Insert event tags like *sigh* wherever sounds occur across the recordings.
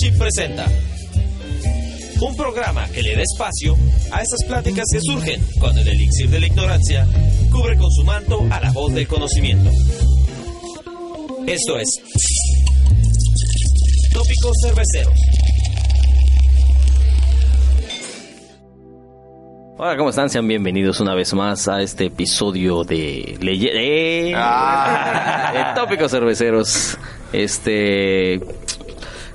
Leadership presenta un programa que le da espacio a esas pláticas que surgen cuando el elixir de la ignorancia cubre con su manto a la voz del conocimiento. Esto es Tópicos Cerveceros. Hola, ¿cómo están? Sean bienvenidos una vez más a este episodio de Leye ¡Eh! Ah. *laughs* de Tópicos Cerveceros. Este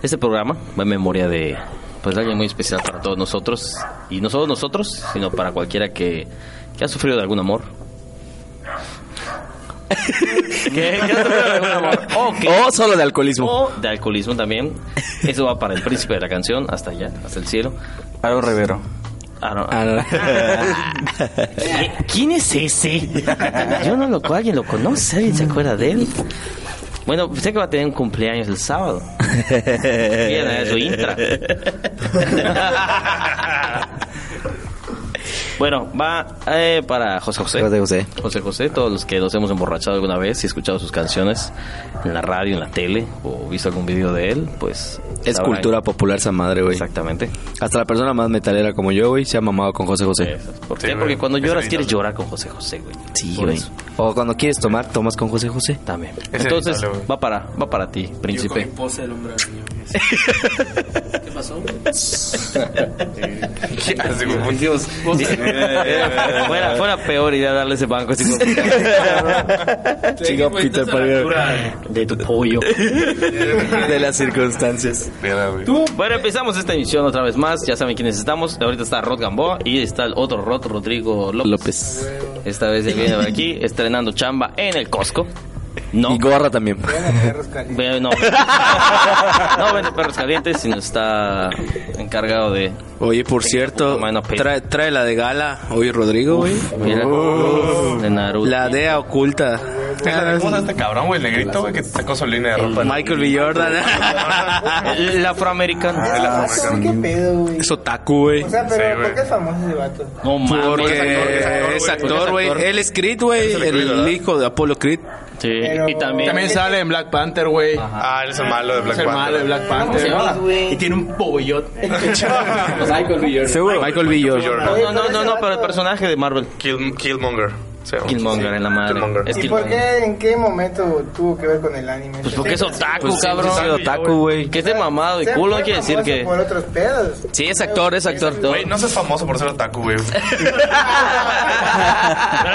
este programa va en memoria de pues alguien muy especial para todos nosotros y no solo nosotros, sino para cualquiera que, que ha sufrido de algún amor. *laughs* ¿Qué? ¿Qué ha sufrido de algún amor? O que- O solo de alcoholismo. o de alcoholismo también. Eso va para el príncipe de la canción, hasta allá, hasta el cielo. Aaron Rivero. Ah, no. Ah, no. ¿Qui- *laughs* ¿Quién es ese? Yo no lo alguien lo conoce, alguien se acuerda de él. Bueno, sé que va a tener un cumpleaños el sábado. Bien, a su intra. *laughs* Bueno, va eh, para José José. José José. José José, todos los que nos hemos emborrachado alguna vez y escuchado sus canciones en la radio, en la tele o visto algún video de él, pues... Es sabrán- cultura popular esa madre, güey. Exactamente. Hasta la persona más metalera como yo, güey, se ha mamado con José José. ¿Por qué? Porque cuando lloras quieres llorar con José José, güey. Sí, güey. eso. O cuando quieres tomar, tomas con José José. También. Es Entonces, va para, va para ti, príncipe. *laughs* Así como, *laughs* Dios. *laughs* fuera, fuera peor idea darle ese banco así como, Chico Peter Parker. de tu pollo. *laughs* De las circunstancias. Güey. Bueno, empezamos esta emisión otra vez más. Ya saben quiénes estamos. Ahorita está Rod Gamboa y está el otro Rod, Rodrigo López. López. Esta vez él viene por aquí estrenando chamba en el Costco. No, Y gorra también. *laughs* Ve- no. no vende perros calientes, sino está encargado de. Oye, por cierto, Bueno, trae, trae la de gala hoy Rodrigo, güey. Mira, de Naruto. La DEA oculta. ¿Cómo llama este cabrón, güey? El negrito, güey, que te sacó su línea de ropa. Michael B. Jordan. *laughs* El afroamericano. ¿Qué pedo, güey? Es otaku, güey. O sea, Sí, pero güey. ¿por qué es famoso ese vato? No mames. Porque es actor, güey. Él es Creed, güey. Es el El hijo de Apolo Creed. Sí, Pero- y también. También sale en Black Panther, güey. Ah, él es el malo de Black Es el malo de Panther. Black Panther. llama? Y tiene un pollote. *laughs* Seguro. Michael B. Jordan. No, no, no, no, pero el personaje de Marvel. Kill, Killmonger. Se. Killmonger en la madre. Killmonger. Es ¿Y por qué, en qué momento tuvo que ver con el anime? Pues porque es otaku, Pues cabrón. otaku, güey. Que esté mamado y Se culo fue quiere decir que. Por otros pedos. Sí, es actor, es actor. Güey, no seas famoso por ser otaku, güey. *laughs*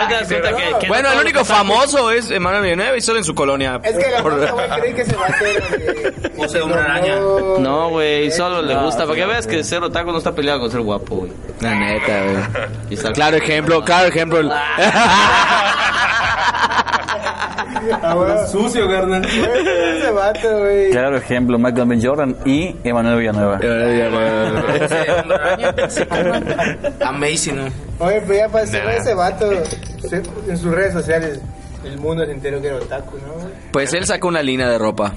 Que. que Bueno, no el único famoso es Emanuel Villanueva y solo en su colonia. Es que la güey, cree que vato era de... José Hombre Araña. No, güey, solo le gusta. Para que veas que ser otaku no está peleado con ser guapo, güey. La neta, güey. *laughs* Claro ejemplo, claro ejemplo. *laughs* Ah, güey. Sucio, carnal. Ese vato, güey. Claro ejemplo, Michael B. Jordan y Emanuel Villanueva. Amazing, ¿no? Oye, pero ya pasó De ese vato en sus redes sociales. El mundo se enteró que era otaku, ¿no? Pues él sacó una línea de ropa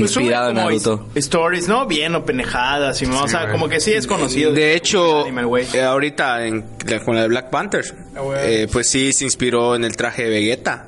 Inspirada en Naruto. Stories, ¿no? Bien o penejadas. y, ¿no? o sea, güey. como que sí es conocido. De hecho, Anime, eh, ahorita en, la- con la de Black Panther, Ah, eh, pues sí se inspiró en el traje de Vegeta.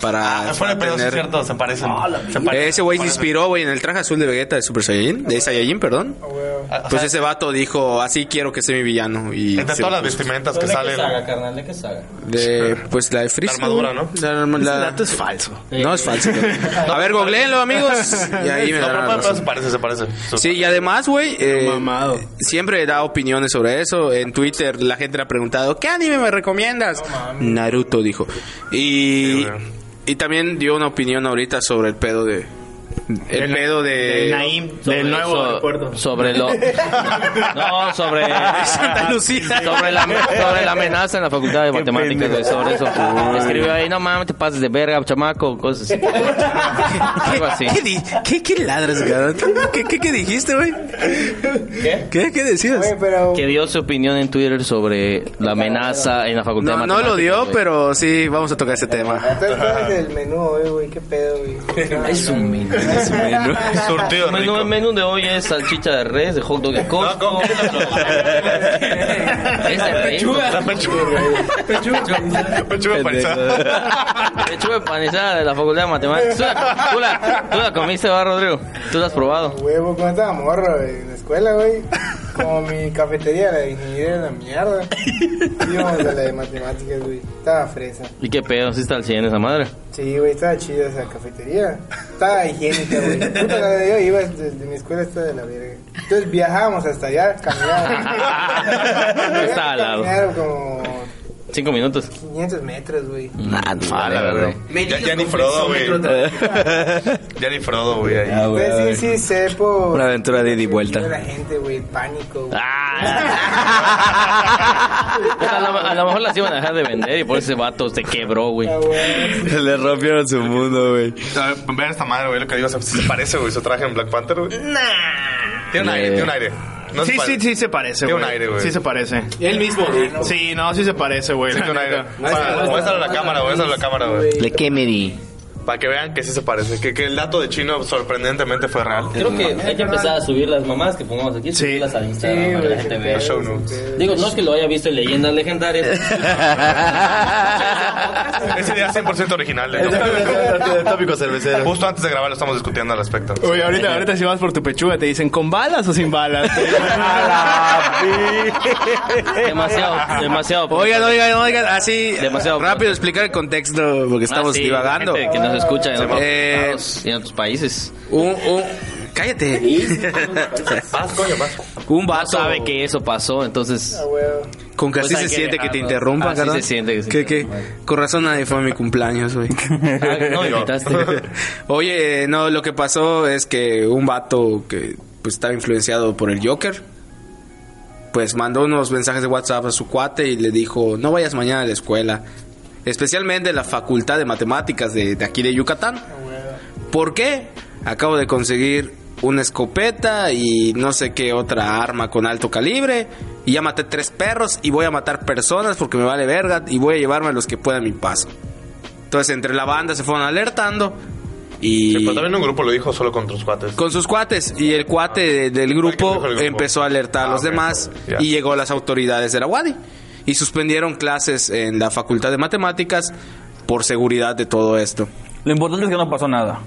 Para, Ah, fuera es cierto, se parecen. Se parecen, Ese güey se inspiró, güey, en el traje azul de Vegeta de Super Saiyajin, de Saiyajin, perdón. Ah. Ah, o Pues sea, ese vato dijo, así quiero que sea mi villano. Y todas las vestimentas que salen. carnal? ¿De qué saga? de, pues la de Freezer. La armadura. ¿no? La Ese la- dato es falso. No es falso. *laughs* A ver, googleenlo, amigos. *laughs* Y ahí me No, darán pero, la pero se parece, se parece. Sí, y además, güey, eh, Mamado. siempre da opiniones sobre eso. En Twitter la gente le ha preguntado, ¿qué anime me recomiendas? Naruto dijo. Y. y también dio una opinión ahorita sobre el pedo de... El pedo de... El Naim, del nuevo so- aeropuerto. Sobre lo. *laughs* No, sobre. *laughs* Santa Lucía. Sobre la, sobre la amenaza en la facultad de matemáticas, güey, sobre eso. Escribió ahí, no mames, te pases de verga, chamaco, cosas así. *laughs* Algo así. ¿Qué, di- qué, qué ladras? ¿Qué, qué, qué dijiste, güey? ¿Qué? ¿Qué? ¿Qué decías? Oye, pero... Que dio su opinión en Twitter sobre la amenaza en la facultad No, de no matemáticas. lo dio, güey. pero sí, vamos a tocar ese tema. Entonces, ¿cuál es el menú güey? ¿Qué pedo, güey? Es un menú. Es un menú. Surtido El menú, rico. el menú de hoy es salchicha de res, de hot dog de Costco. No, ¿cómo que Es de res. La pechuga. Pechuga panizada. Lechuga empanizada de la Facultad de Matemáticas. ¿Tú la, tú la- tú la comiste, va, Rodrigo? ¿Tú la has probado? Huevo, cuando estaba morro en la escuela, güey. Como mi cafetería, la *laughs* de ingeniería era una mierda. Íbamos a la de matemáticas, güey. Estaba fresa. ¿Y qué pedo? ¿Sí está al 100 esa madre? Sí, güey, estaba chida esa cafetería. Estaba higiénica, güey. Puta, la de yo iba desde mi escuela hasta de la verga. Entonces viajábamos hasta allá, caminábamos. *laughs* Estaba al lado. Caminaron como Cinco minutos. 500 metros, güey. Nah, no, Ah, la verdad. güey. Ya, ya ni Frodo, güey. *laughs* Ya ni Frodo, güey. ahí. Ah, güey, Pues sí, sí, sé por... Una aventura de ida y vuelta. La gente, güey, pánico, güey. Ah. *laughs* a, lo, a lo mejor las iban a dejar de vender y por ese vato se quebró, güey. Ah, güey. Le rompieron su mundo, güey. Vean esta madre, güey, lo que digo. Si se parece, güey, su traje en Black Panther, güey. Tiene un aire, tiene un aire. No se Sí, sí, sí se parece, Tiene güey. un aire, güey. Sí se parece. Él mismo dijo. Sí, no, sí se parece, güey. Sí, tiene un aire. neta. Para- Muéstralo a la cámara, güey. Muéstralo a la cámara, güey. Le Kennedy. Para que vean que sí se parece. Que, que el dato de chino sorprendentemente fue real. Creo que hay que empezar a subir las mamás que pongamos aquí, Sí. subirlas a Instagram para que la gente vea. Show notes. Digo, no es que lo haya visto en leyendas legendarias. *laughs* *laughs* Ese día 100% original. ¿eh? *laughs* Tópico cervecero. Justo antes de grabar lo estamos discutiendo al respecto. Oye, ahorita, ahorita si vas por tu pechuga te dicen, ¿con balas o sin balas? demasiado, demasiado. Oigan, oigan, oigan, así Demasiado rápido explicar el contexto porque estamos Ah, sí, divagando. Nos escucha en otros Eh, y en otros países. Un, un, cállate. *laughs* Un No vato sabe que eso pasó, entonces... Ah, con que Pues así se que siente que te dejarlo. interrumpan, Así carnal. se siente que se Que, que con razón nadie fue a mi cumpleaños, güey. *laughs* Ah, no me invitaste. *laughs* Oye, no, lo que pasó es que un vato que pues estaba influenciado por el Joker, pues mandó unos mensajes de WhatsApp a su cuate y le dijo, no vayas mañana a la escuela, especialmente en la Facultad de Matemáticas de, de aquí de Yucatán. ¿Por qué? Acabo de conseguir una escopeta y no sé qué otra arma con alto calibre. Y ya maté tres perros y voy a matar personas porque me vale verga y voy a llevarme a los que puedan mi paso. Entonces entre la banda se fueron alertando y Sí, pero también un grupo lo dijo solo con tus cuates. con sus cuates y el cuate de- del grupo dijo el grupo. empezó a alertar a Ah, los ok. demás y llegó a las autoridades de la UADI y suspendieron clases en la Facultad de Matemáticas por seguridad de todo esto. Lo importante es que no pasó nada.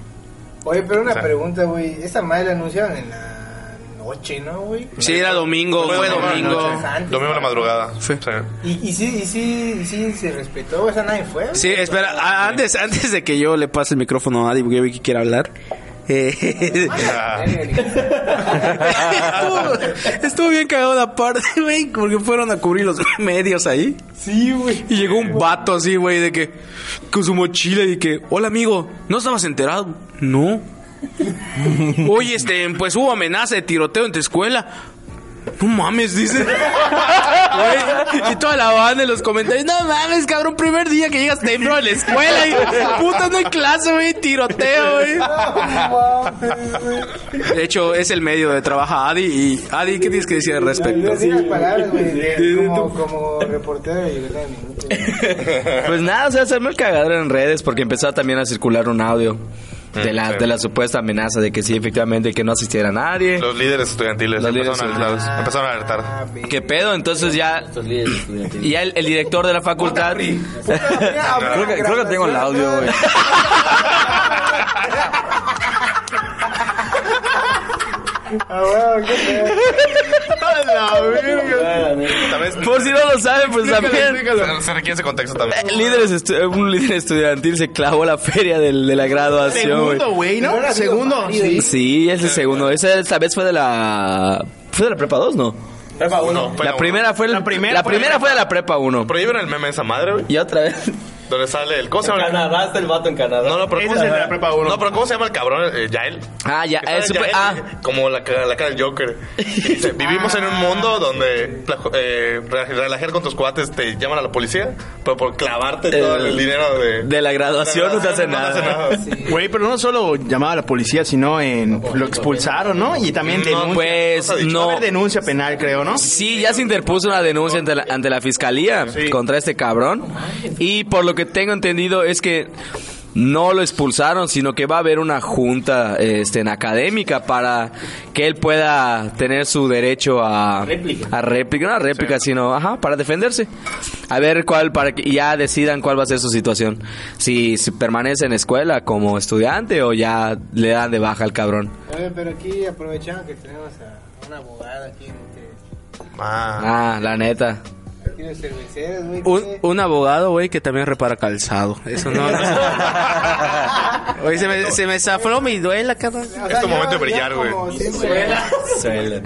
Oye, pero una pregunta, güey. Esa madre la anunciaron en la noche, ¿no, güey? Sí, era domingo, Fue fue domingo, domingo. noche. Antes, Domingo de la madrugada. Sí. Sí. ¿Y, y sí, y sí, y sí se respetó? O sea, nadie fue. Sí, espera, a- antes, antes de que yo le pase el micrófono a Adi, porque yo vi que quiere hablar. Eh, estuvo, *laughs* estuvo bien cagado la parte, *laughs* güey, porque fueron a cubrir los *laughs* medios ahí. Sí, güey. Y llegó un vato así, güey, de que con su mochila y que, hola amigo, ¿no estabas enterado? No. Oye, este, pues hubo amenaza de tiroteo en tu escuela. No mames, dice. Güey, y toda la banda en los comentarios, no mames, cabrón, primer día que llegas temprano a la escuela y puta, no hay clase, güey, tiroteo, güey. De hecho, es el medio de trabajo Adi y Adi, ¿qué tienes que decir al respecto? Palabras, güey, de- como, como reportero de. Pues nada, o sea, hacerme el cagadero en redes porque empezó también a circular un audio de la, sí. de la supuesta amenaza de que sí, efectivamente, que no asistiera nadie. Los líderes estudiantiles Los líderes empezaron, a alertar, empezaron a alertar. ¿Qué pedo? Entonces ya... Estos líderes estudiantiles. Y ya el, el director de la facultad... *laughs* Creo que, creo que tengo el audio, güey. *laughs* Ah, bueno, qué pedo. También- Por si no lo saben, pues también... Se, se requiere ese contexto también. Eh, Líderes un líder estudiantil se clavó la feria del- de la graduación. Segundo, güey, ¿no? Segundo, sí. Sí, es el segundo. Esa, esa vez fue de la... ¿Fue de la prepa 2, no? Prepa uno. La primera fue, el- La primera la primera fue de la prepa 1. Pero vieron el meme de esa madre, güey. Y otra vez. Donde sale el. ¿Cómo se llama? Canadá, está el vato en Canadá. No, no, pero Ese ¿cómo es se el de llama? la prepa uno. No, pero ¿cómo se llama el cabrón? Eh, Yael. Ah, ya, Que super. Yael, Ah, Como la, ca- la cara del Joker. Dice, vivimos en un mundo donde eh, re- relajar con tus cuates te llaman a la policía, pero por clavarte todo El- dinero de... de la graduación no te hace no te nada. Güey, pero no solo llamaba a la policía, sino en lo expulsaron, ¿no? Y también No, denuncia. Pues Va a no. haber denuncia penal, creo, ¿no? Sí, ya se interpuso una denuncia ante la, ante la fiscalía contra este cabrón. Y por lo que tengo entendido es que no lo expulsaron, sino que va a haber una junta este, en académica para que él pueda tener su derecho a Réplica. a réplica, no a réplica, sino ajá, para defenderse. A ver cuál, para que ya decidan cuál va a ser su situación. Si, si permanece en escuela como estudiante o ya le dan de baja al cabrón. Oye, pero aquí aprovechando que tenemos a una abogada aquí en este, Ah. Ah, la neta. Un, un abogado, güey, que también repara calzado. Eso no. *laughs* Oye, se me, se me zafró mi duela, cabrón. O sea, Es tu momento de brillar, güey.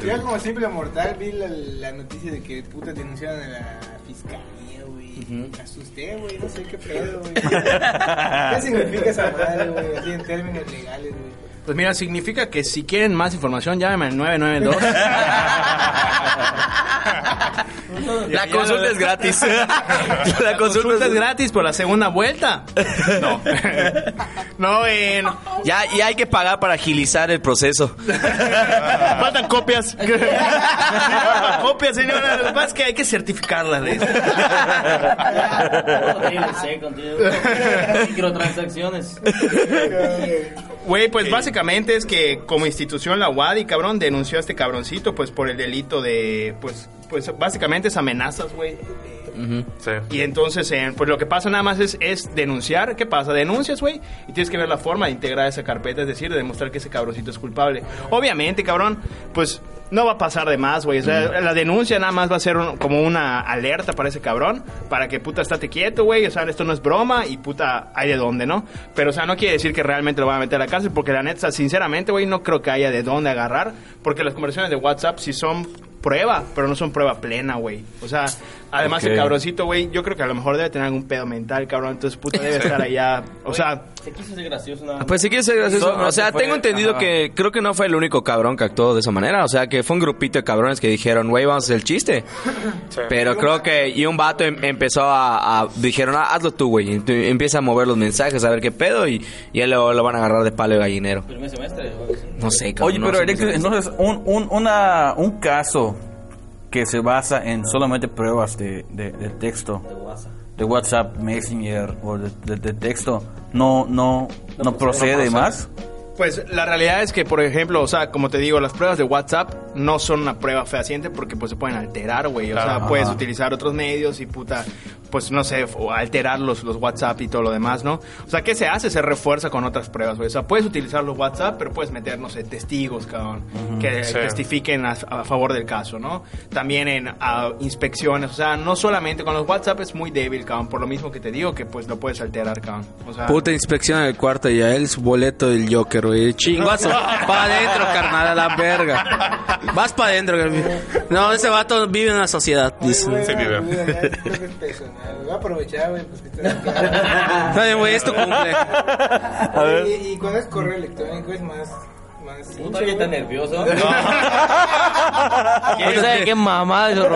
Yo como simple mortal vi la, la noticia de que puta denunciaron a la fiscalía, güey. Me asusté, güey, no sé qué pedo, güey. *laughs* ¿Qué significa esa madre, güey? Así en términos legales, güey. Pues mira, significa que si quieren más información, llámenme al 992. La consulta es gratis. La Consulta es gratis por la segunda vuelta. No. No, eh, no. Ya, y hay que pagar para agilizar el proceso. Faltan copias. Faltan copias, señora. Lo que pasa es que hay que certificarlas. de eso. DLC, contenido. Microtransacciones. Güey, pues básicamente es que como institución la UADI, cabrón, denunció a este cabroncito pues por el delito de, pues, pues básicamente es amenazas, güey. Sí. Y entonces, eh, pues lo que pasa nada más es, es denunciar. ¿Qué pasa? Denuncias, güey, y tienes que ver la forma de integrar esa carpeta, es decir, de demostrar que ese cabroncito es culpable. Obviamente, cabrón, pues no va a pasar de más, güey. O sea, la denuncia nada más va a ser un- como una alerta para ese cabrón, para que puta estate quieto, güey. O sea, esto no es broma y puta hay de dónde, ¿no? Pero, o sea, no quiere decir que realmente lo van a meter a la cárcel, porque la neta, sinceramente, güey, no creo que haya de dónde agarrar, porque las conversaciones de WhatsApp sí son prueba, pero no son prueba plena, güey. O sea, además el cabroncito, güey, yo creo que a lo mejor debe tener algún pedo mental, cabrón. Entonces, puta, debe estar allá. O sea, Se quiso ser gracioso nada más. Pues si quieres ser gracioso. O sea, tengo entendido ajá. que creo que no fue el único cabrón que actuó de esa manera. O sea, que fue un grupito de cabrones que dijeron, güey, vamos a hacer el chiste. Pero creo que, y un vato em- empezó a, a- dijeron, "Ah, hazlo tú, güey. Y empieza a mover los mensajes, a ver qué pedo, y, y él lo, lo van a agarrar de palo de gallinero. Primer semestre. No sé, cabrón. Oye, pero. Alexis, entonces, un, un, una, un caso que se basa en solamente pruebas de, de, de texto, De WhatsApp. de WhatsApp, Messenger o de, de- de texto, no, no, no, procede más. Pues la realidad es que, por ejemplo, o sea, como te digo, las pruebas de WhatsApp no son una prueba fehaciente porque pues se pueden alterar, güey. O sea, puedes utilizar otros medios y puta, pues no sé, o alterar los, los WhatsApp y todo lo demás, ¿no? O sea, ¿qué se hace? Se refuerza con otras pruebas, güey. O sea, puedes utilizar los WhatsApp, pero puedes meter, no sé, testigos, cabrón, que Sí. testifiquen a, a favor del caso, ¿no? También en inspecciones, o sea, no solamente con los WhatsApp es muy débil, cabrón, por lo mismo que te digo que pues lo puedes alterar, cabrón. O sea, Puta inspección en el cuarto y a él su boleto del Joker, güey. Chinguazo. *laughs* Pa' adentro, carnal, a la verga. Vas pa' adentro. No, ese vato vive en una sociedad, dice. Voy a aprovechar, güey, pues que *laughs* bien, güey, es tu cumple. *laughs* Oye, y, y cuando es correo electrónico es más. Más Puta, está güey. nervioso. *laughs* ¿Quién sabe qué mamada eso,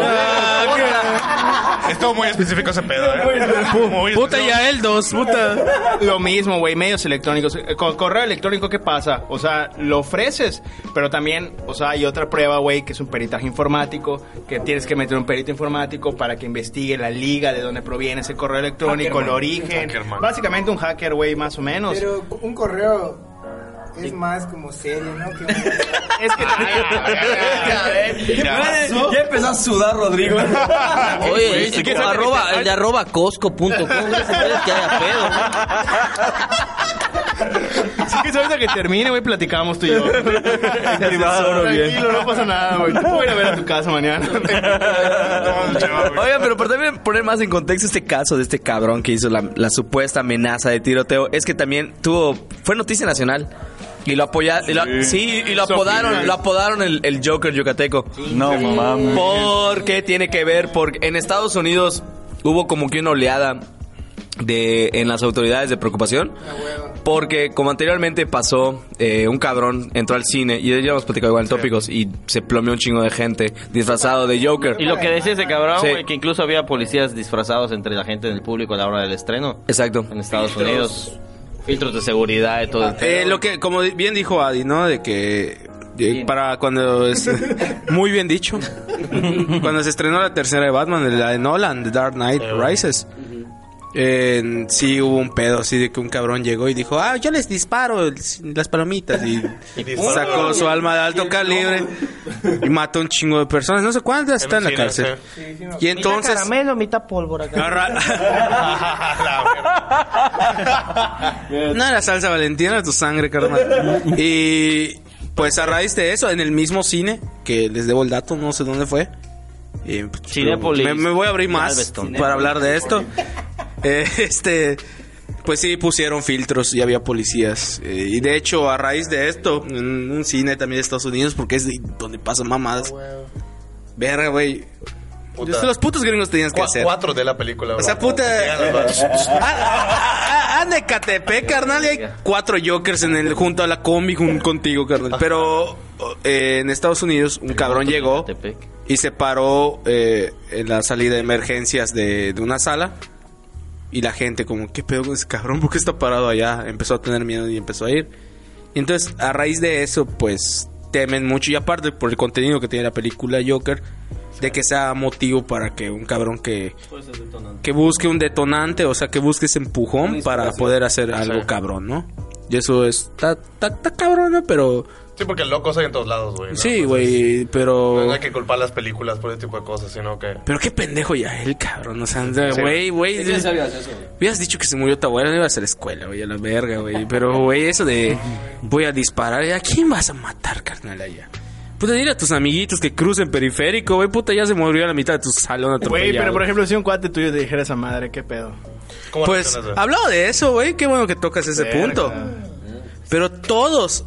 Estuvo muy específico ese pedo, ¿eh? Puta, y a él dos, puta. Lo mismo, güey, medios electrónicos. Eh, Con correo electrónico, ¿qué pasa? O sea, lo ofreces, pero también, o sea, hay otra prueba, güey, que es un peritaje informático, que tienes que meter un perito informático para que investigue la liga de donde proviene ese correo electrónico, el origen. Básicamente un hacker, güey, más o menos. Pero un correo es más como serio, ¿no? Que *laughs* Es que Ya empezó a sudar Rodrigo. Oye, si quieres- arroba, el de arroba cosco.com. No se puede que haya pedo, ¿no? Así que ahorita que termine, güey, platicamos tú y yo. privado, Tranquilo, no pasa nada, güey. Te puedo ir a ver a tu casa mañana. *laughs* Oigan, pero por también poner más en contexto este caso de este cabrón que hizo la, la supuesta amenaza de tiroteo, es que también tuvo, fue noticia nacional. Y lo apoyaron, sí, y lo apodaron, lo apodaron el, el Joker yucateco. No mames. Porque tiene que ver, porque en Estados Unidos hubo como que una oleada de en las autoridades de preocupación. Porque como anteriormente pasó, eh, un cabrón entró al cine, y ya hemos platicado igual en tópicos, y se plomeó un chingo de gente disfrazado de Joker. Y lo que decía ese cabrón, Sí. güey, que incluso había policías disfrazados entre la gente del público a la hora del estreno Exacto. en Estados Unidos. Filtros de seguridad y todo el Eh, pedo. lo que, como bien dijo Adi, ¿no? De que eh, para cuando es *laughs* muy bien dicho cuando se estrenó la tercera de Batman la de Nolan The Dark Knight Rises Eh, sí hubo un pedo así de que un cabrón llegó y dijo, ah, yo les disparo las palomitas y *laughs* sacó su alma de alto calibre y mató un chingo de personas, no sé cuántas están en la Sí, cárcel. sí. Y entonces... caramelo, mitad pólvora. No era *laughs* *laughs* salsa valentina, era tu sangre, carnal. Y pues a raíz de eso, en el mismo cine, que les debo el dato, no sé dónde fue. y, pues, Cinépolis. me, me voy a abrir más para hablar de esto. Eh, *laughs* este, pues sí, pusieron filtros y había policías. Eh, y de hecho, a raíz de esto, en un cine también de Estados Unidos, porque es de- donde pasan mamadas. Verga, güey. Puta. Los putos gringos tenían que hacer. Cuatro de la película, O sea, puta. Dos. *laughs* Ah, ah, ah, Catepec, carnal, y hay cuatro Jokers en el, junto a la combi jun- contigo, carnal. Pero eh, en Estados Unidos, un cabrón llegó y se paró eh, en la salida de emergencias de, de una sala. Y la gente, como, ¿qué pedo con ese cabrón? ¿Por qué está parado allá? Empezó a tener miedo y empezó a ir. Y entonces, a raíz de eso, pues temen mucho. Y aparte, por el contenido que tiene la película Joker, de que sea motivo para que un cabrón que, que busque un detonante, o sea, que busque ese empujón para poder hacer algo Sí. cabrón, ¿no? Y eso es, está, está, está cabrón, ¿no? Pero, Sí, porque locos hay en todos lados, güey. ¿no? sí, Pues güey, pero... no hay que culpar las películas por ese tipo de cosas, sino que... Pero qué pendejo ya él, cabrón. O sea, güey, güey. ¿Qué sabías eso? Hubieras dicho que se murió tu abuela, no ibas a la escuela, güey, a la verga, güey. Pero, güey, eso de voy a disparar, ¿a quién vas a matar, carnal, allá? Puta, dile a tus amiguitos que crucen periférico, güey, puta, ya se murió a la mitad de tu salón Güey, pero atropellado. por ejemplo, si un cuate tuyo te dijera esa madre, ¿qué pedo? ¿Cómo Pues, hablado de eso, güey, qué bueno que tocas ese Verga. punto. Pero todos,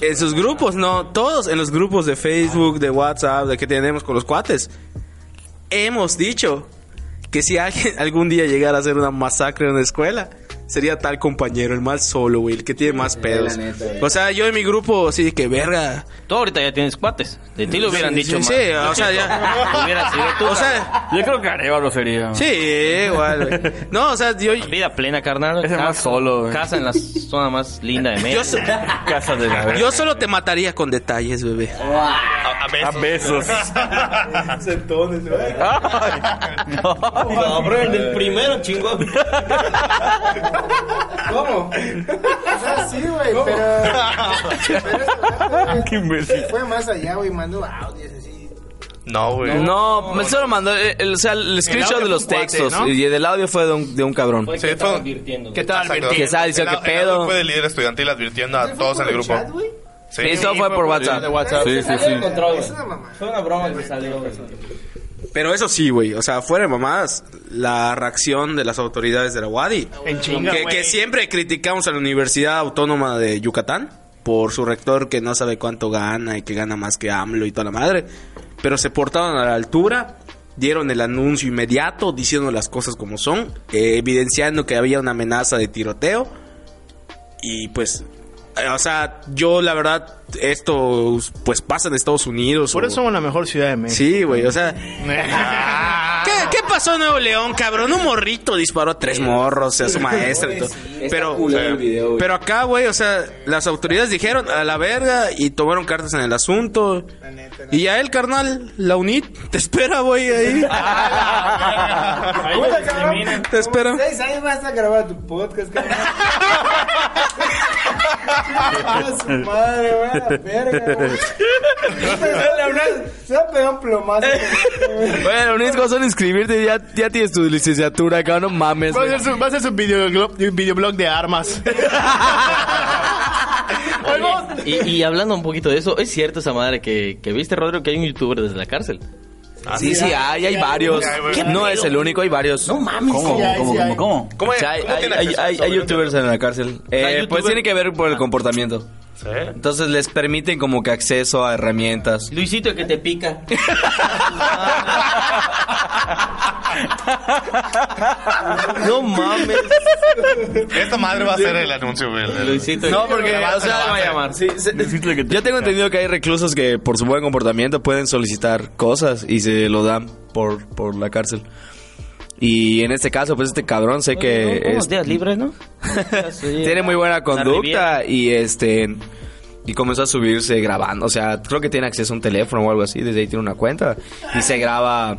en sus grupos, no, todos en los grupos de Facebook, de WhatsApp, de que tenemos con los cuates, hemos dicho que si alguien *laughs* algún día llegara a hacer una masacre en una escuela, sería tal compañero, el más solo, güey, el que tiene más pedos. O sea, yo en mi grupo, así de que verga. Tú ahorita ya tienes cuates. De ti lo hubieran Sí, dicho sí, o sea, ya. *laughs* Hubiera sido tú. O sea, Yo creo que Arevalo sería. sí, igual, güey. No, o sea, yo. Vida plena, carnal. Ese más solo, güey. Casa en la zona más linda de Yo, México. so- Casa de la yo solo te mataría con detalles, bebé. A, a A besos. besos. *laughs* Sentones, güey. *laughs* Cabrón, el del primero, chingón. ¿Cómo? O sea, sí, güey, pero. pero *laughs* Qué imbécil. Fue más allá, güey, mandó audios así. No, güey. No, me solo mandó el, el- o sea, el screenshot audio de los fue un cuate, textos ¿no? y el audio fue de un, de un cabrón. Sí, fue- advirtiendo. ¿Qué tal, Exacto. Bertín? estaba diciendo, El- ¿qué el pedo? Fue del líder estudiantil advirtiendo a ¿Fue todos en el grupo. Sí. Eso fue por WhatsApp. De WhatsApp. Sí, sí, sí. Es una mamá. Fue una broma que salió. güey. Pero eso sí, güey. O sea, fuera de mamadas, la reacción de las autoridades de la UADI. En chinga, que, siempre criticamos a la Universidad Autónoma de Yucatán por su rector que no sabe cuánto gana y que gana más que AMLO y toda la madre. Pero se portaron a la altura, dieron el anuncio inmediato diciendo las cosas como son, eh, evidenciando que había una amenaza de tiroteo. Y pues, o sea, yo la verdad, esto pues pasa en Estados Unidos. Por o- eso somos la mejor ciudad de México. Sí, güey, o sea... *laughs* ¿Qué, qué pasó en Nuevo León, cabrón? Un morrito disparó a tres morros, a su maestra y todo. Pero, pero acá, güey, o sea, las autoridades dijeron a la verga y tomaron cartas en el asunto. La neta. Y a él, carnal, la UNIT te espera, güey, ahí. *laughs* *laughs* Te espera. Seis años vas a grabar tu podcast. Su madre, güey, la verga, güey. Se va a pegar un plomazo. Bueno, lo único son inscribirte y ya, ya tienes tu licenciatura, cabrón, no mames. Va a hacer su, va a hacer su videoblog, videoblog de armas. Y, y hablando un poquito de eso, es cierto esa madre que, que viste, Rodrigo, que hay un youtuber desde la cárcel. Sí, sí, hay, hay varios. ¿Qué No es el único, hay varios. No mames. ¿Cómo? Sí, ¿Cómo? sí. ¿Cómo? ¿Cómo? ¿Cómo, O sea, hay, hay, hay, youtubers en la cárcel. Eh, pues tiene que ver por el comportamiento. Sí. Entonces les permiten como que acceso a herramientas. Luisito, que te pica. *laughs* no mames. Esta madre va a ser el anuncio, güey. Luisito, No, que- porque, o sea, va a llamar. Sí, se- yo tengo entendido que hay reclusos que por su buen comportamiento pueden solicitar cosas y se lo dan por, por la cárcel. Y en este caso, pues este cabrón sé que Unos es- días libres, ¿no? *laughs* tiene muy buena conducta y este y comenzó a subirse grabando, o sea, creo que tiene acceso a un teléfono o algo así, desde ahí tiene una cuenta y se graba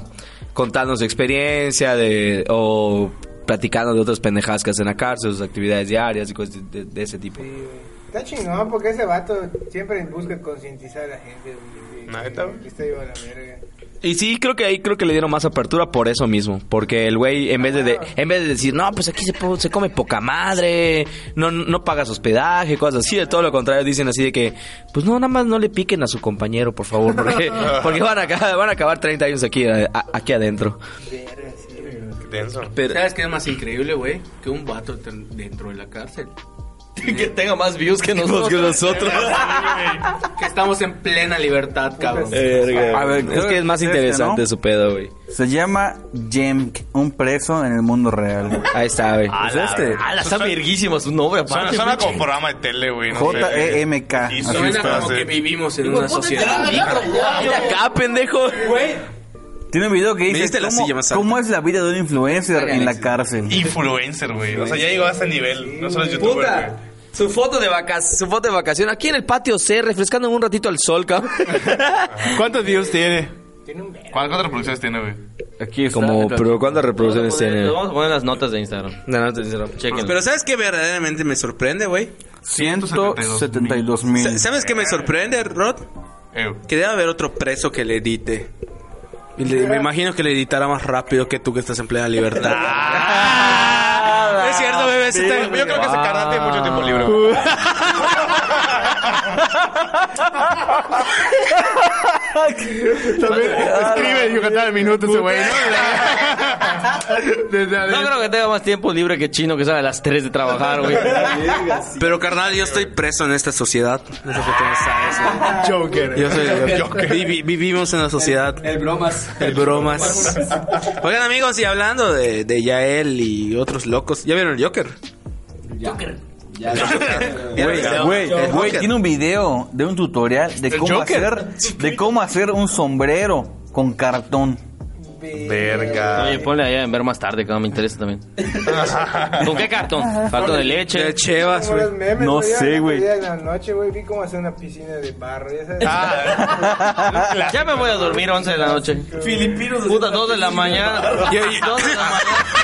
contando su experiencia de o platicando de otras pendejadas que hacen en la cárcel, sus actividades diarias y cosas de, de- de ese tipo. Sí, güey. Está chingón porque ese vato siempre busca concientizar a la gente, Neta, está llevando la verga. Y sí, creo que ahí creo que le dieron más apertura por eso mismo, porque el güey en vez de, de- en vez de decir, "No, pues aquí se, po- se come poca madre, no no pagas hospedaje, cosas así", de todo lo contrario dicen así de que, pues no, nada más no le piquen a su compañero, por favor, porque *laughs* porque van a acabar, van a acabar 30 años aquí a- aquí adentro. Denso. Pero ¿Sabes qué es más increíble, güey? Que un vato dentro de la cárcel. *laughs* que tenga más views que nosotros. que nosotros. *laughs* Que estamos en plena libertad, cabrón. A ver, es que es más este, interesante ¿no? su pedo, güey. Se llama Jemk, un preso en el mundo real. Ahí está, güey. Es este. Ah, la está verguísima su nombre, Suena, aparte. suena como programa de tele, güey. no. J-E-M-K. Así suena como que vivimos en una sociedad. De acá, pendejo. Tiene un video que dice cómo, silla más alta. cómo es la vida de un influencer en la cárcel. Influencer, güey. O sea, ya llegó a ese nivel. No solo es youtuber, güey. Puta. Su foto de vacaciones, su foto de vacación aquí en el patio C, refrescando un ratito al sol, cabrón. *laughs* ¿Cuántos views tiene? Tiene un. ¿Cuántas reproducciones tiene, güey? Aquí está. Como, pero ¿cuántas reproducciones Vamos a poner- tiene? Vamos a poner las notas de Instagram. No, no, te sincero. Chequen. Pero ¿sabes qué verdaderamente me sorprende, güey? 172 mil. Sa- ¿Sabes qué me sorprende, Rod? Que debe haber otro preso que le edite. Y le- me imagino que le editará más rápido que tú que estás en plena libertad. *laughs* es cierto, bebé. sí te- yo creo que ese carnal tiene mucho tiempo libre. *laughs* También escribe Yucatán al minuto ese güey, ¿no? *laughs* No creo que tenga más tiempo libre que Chino que sale a las 3 de trabajar, güey. Pero, carnal, yo estoy preso en esta sociedad. Es lo que tú no sabes, güey. Joker. Yo soy vivi- vivimos en la sociedad. El bromas. El bromas. Oigan, amigos, y hablando de, de Yael y otros locos, ¿ya vieron el Joker? Joker. Ya, *laughs* Güey, güey, tiene un video de un tutorial de cómo Joker? hacer de cómo hacer un sombrero con cartón. Verga. Oye, ponle allá en ver más tarde, que no me interesa también. *laughs* ¿Con qué cartón? ¿Cartón de leche? De Chevas, güey. No sé, güey. día En la noche, güey, vi cómo hacer una piscina de barro. Ya. Ah, *laughs* Ya me voy a dormir 11 de la noche. Filipinos. Puta, 2 de la mañana. 2 de la mañana.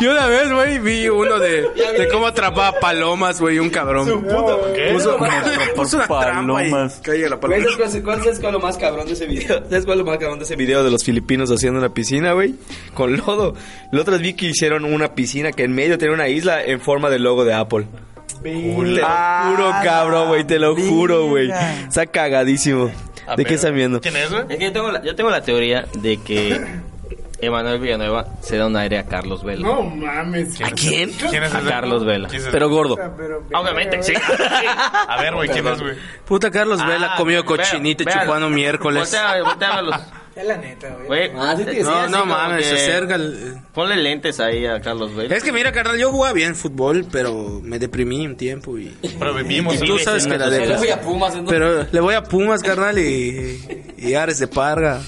Yo una vez, güey, vi uno de, de cómo atrapaba palomas, güey, un cabrón. Puso, puso una trampa y Palomas. caía la paloma. ¿Cuál es, cuál es lo más cabrón de ese video? ¿Sabes cuál es lo más cabrón de ese video de los filipinos haciendo una piscina, güey? Con lodo. La otra vez vi que hicieron una piscina que en medio tenía una isla en forma del logo de Apple. Te lo juro, cabrón, güey, te lo juro, güey. Está cagadísimo. ¿De qué están viendo? ¿Quién es, güey? Es que yo tengo, la, yo tengo la teoría de que Emanuel Villanueva se da un aire a Carlos Vela. No mames. ¿A quién? ¿Quién es A? Carlos Vela. ¿Quién es ese? Pero gordo. Pero, Obviamente, sí. A ver, güey, ¿quién es, güey? Puta Carlos Vela Ah, comió vea- cochinita y chupando miércoles. Voltea, voltea a los... Es la neta, güey. Güey, Ah, sí que sí, No, no mames, que se acerca el... Ponle lentes ahí a Carlos Vela. Es que mira, carnal, yo jugaba bien fútbol, pero me deprimí un tiempo y... Pero vivimos Y tú sabes que la Le voy a Pumas. ¿no? Pero le voy a Pumas, carnal, y, y Ares de Parga.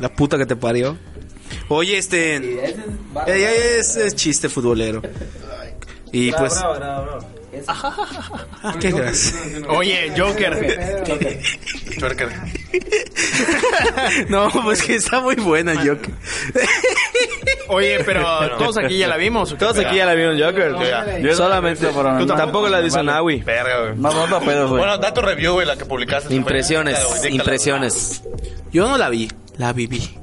La puta que te parió. Oye, este... Ese es barro. es, es chiste futbolero. Y pues... *laughs* Ah, qué gracia. Oye, Joker. Twerker. No, pues que está muy buena, Joker. Oye, pero todos aquí ya la vimos. Todos aquí ya la vieron Joker. Yo Solamente. tampoco la dice Nawi. Verga, güey. No, no, no, pedo, güey. Bueno, da tu review, güey, la que publicaste. Impresiones, impresiones. Yo no la vi, la viví.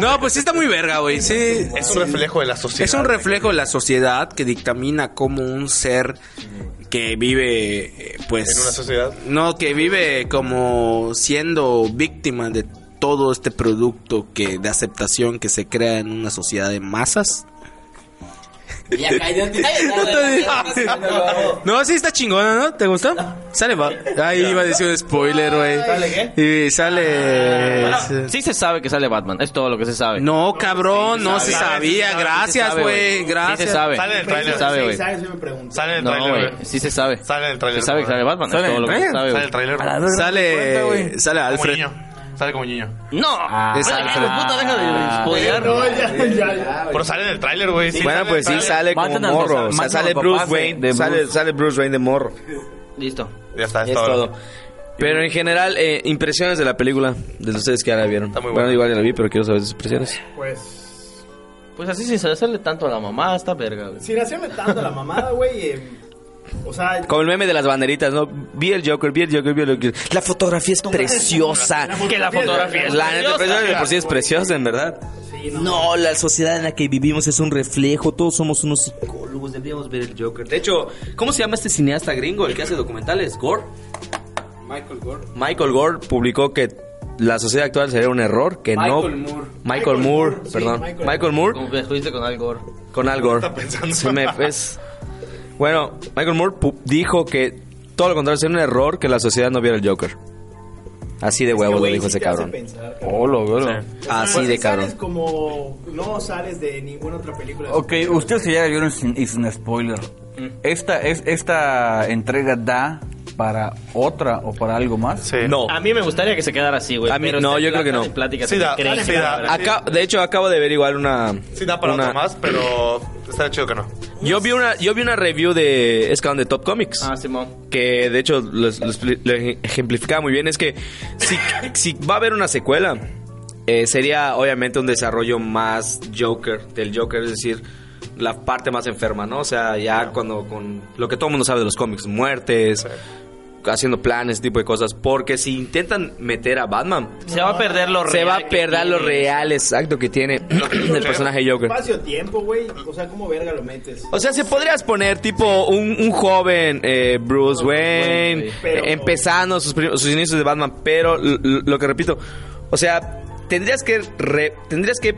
No, pues sí está muy verga, güey. Sí, Es un reflejo de la sociedad. es un reflejo de la sociedad que dictamina como un ser que vive, eh, pues... En una sociedad. No, que vive como siendo víctima de todo este producto que de aceptación que se crea en una sociedad de masas. *laughs* Ya caído. No, sí está chingona, ¿no? ¿Te gustó? Sale, va. Ahí iba a decir un spoiler, güey. ¿Sale Y sale... Sí se sabe que sale Batman, es todo lo que se sabe. No, cabrón, no se sabía. sí Gracias, güey. Sí Gracias. se sabe. Sale el Sí tráiler. se sabe, güey. Sale el No, trailer, güey, güey. sí se sabe. Sale el trailer. Se sabe que sale Batman, es Sale, todo lo que se sabe, Sale güey. el trailer. Sale, Alfred. Sale como niño. ¡No! Es Oye, Alfred. puta, deja de spoilear. No, ya, ya, ya. Pero sale en el tráiler, güey. Sí, Bueno, pues sí sale como a los- morro. O sea, matan a sale Bruce Wayne. de Sale, Bruce. sale Bruce Wayne de morro. Listo. Ya está, es Es todo. todo. Pero en general, eh, impresiones de la película, de ustedes que ya la vieron. Está muy Bueno, buena. igual ya la vi, pero quiero saber sus impresiones. Pues. Pues así sin hacerle tanto a la mamá, está verga, güey. Sin hacerme tanto la mamada, güey. eh, o sea, Como el meme de las banderitas, ¿no? Vi el Joker, vi el Joker, vi el Joker. La fotografía es preciosa. Que la fotografía es La neta, preciosa. de por sí es preciosa, en verdad. No, la sociedad en la que vivimos es un reflejo. Todos somos unos psicólogos. Deberíamos ver el Joker. De hecho, ¿cómo se llama este cineasta gringo, el que hace documentales? ¿Gore? Michael Gore. Michael Gore publicó que la sociedad actual sería un error, que no... Michael Moore. Michael Moore, sí, perdón. Michael. Michael Moore Como que fuiste con Al Gore. con Al Gore. Está pensando. Se me es- Bueno, Michael Moore dijo que todo lo contrario sería un error que la sociedad no viera el Joker. Así de huevo lo dijo sí ese cabrón. pensar, cabrón. Oh, lo veo. Así Pues de cabrón. Sales como... No sales de ninguna otra película. Ok, ustedes que ya la vieron sin, y sin spoiler. Esta, es, ¿Esta entrega da para otra o para algo más? Sí. No. A mí me gustaría que se quedara así, güey. A mí- pero no, yo creo que no. de plática Sí se da, creen sí que da. la- Acá, de hecho, acabo de ver igual una... Sí da para una- más, pero estaría chido que no. Yo vi una, yo vi una review de es cabrón, de Top Comics. Ah, Simón. que de hecho lo, ejemplificaba muy bien, es que si, si va a haber una secuela, eh, sería obviamente un desarrollo más Joker, del Joker, es decir, la parte más enferma, ¿no? O sea, ya cuando con lo que todo el mundo sabe de los cómics, muertes, haciendo planes, ese tipo de cosas, porque si intentan meter a Batman, Se va a perder lo real. se va a perder lo real exacto que tiene el personaje Joker. Espacio-tiempo, güey. O sea, ¿cómo verga lo metes? O sea, se podrías poner tipo un, un joven eh, Bruce Wayne, Wayne, pero- eh, empezando sus, sus inicios de Batman, pero lo que repito, o sea, tendrías que re- tendrías que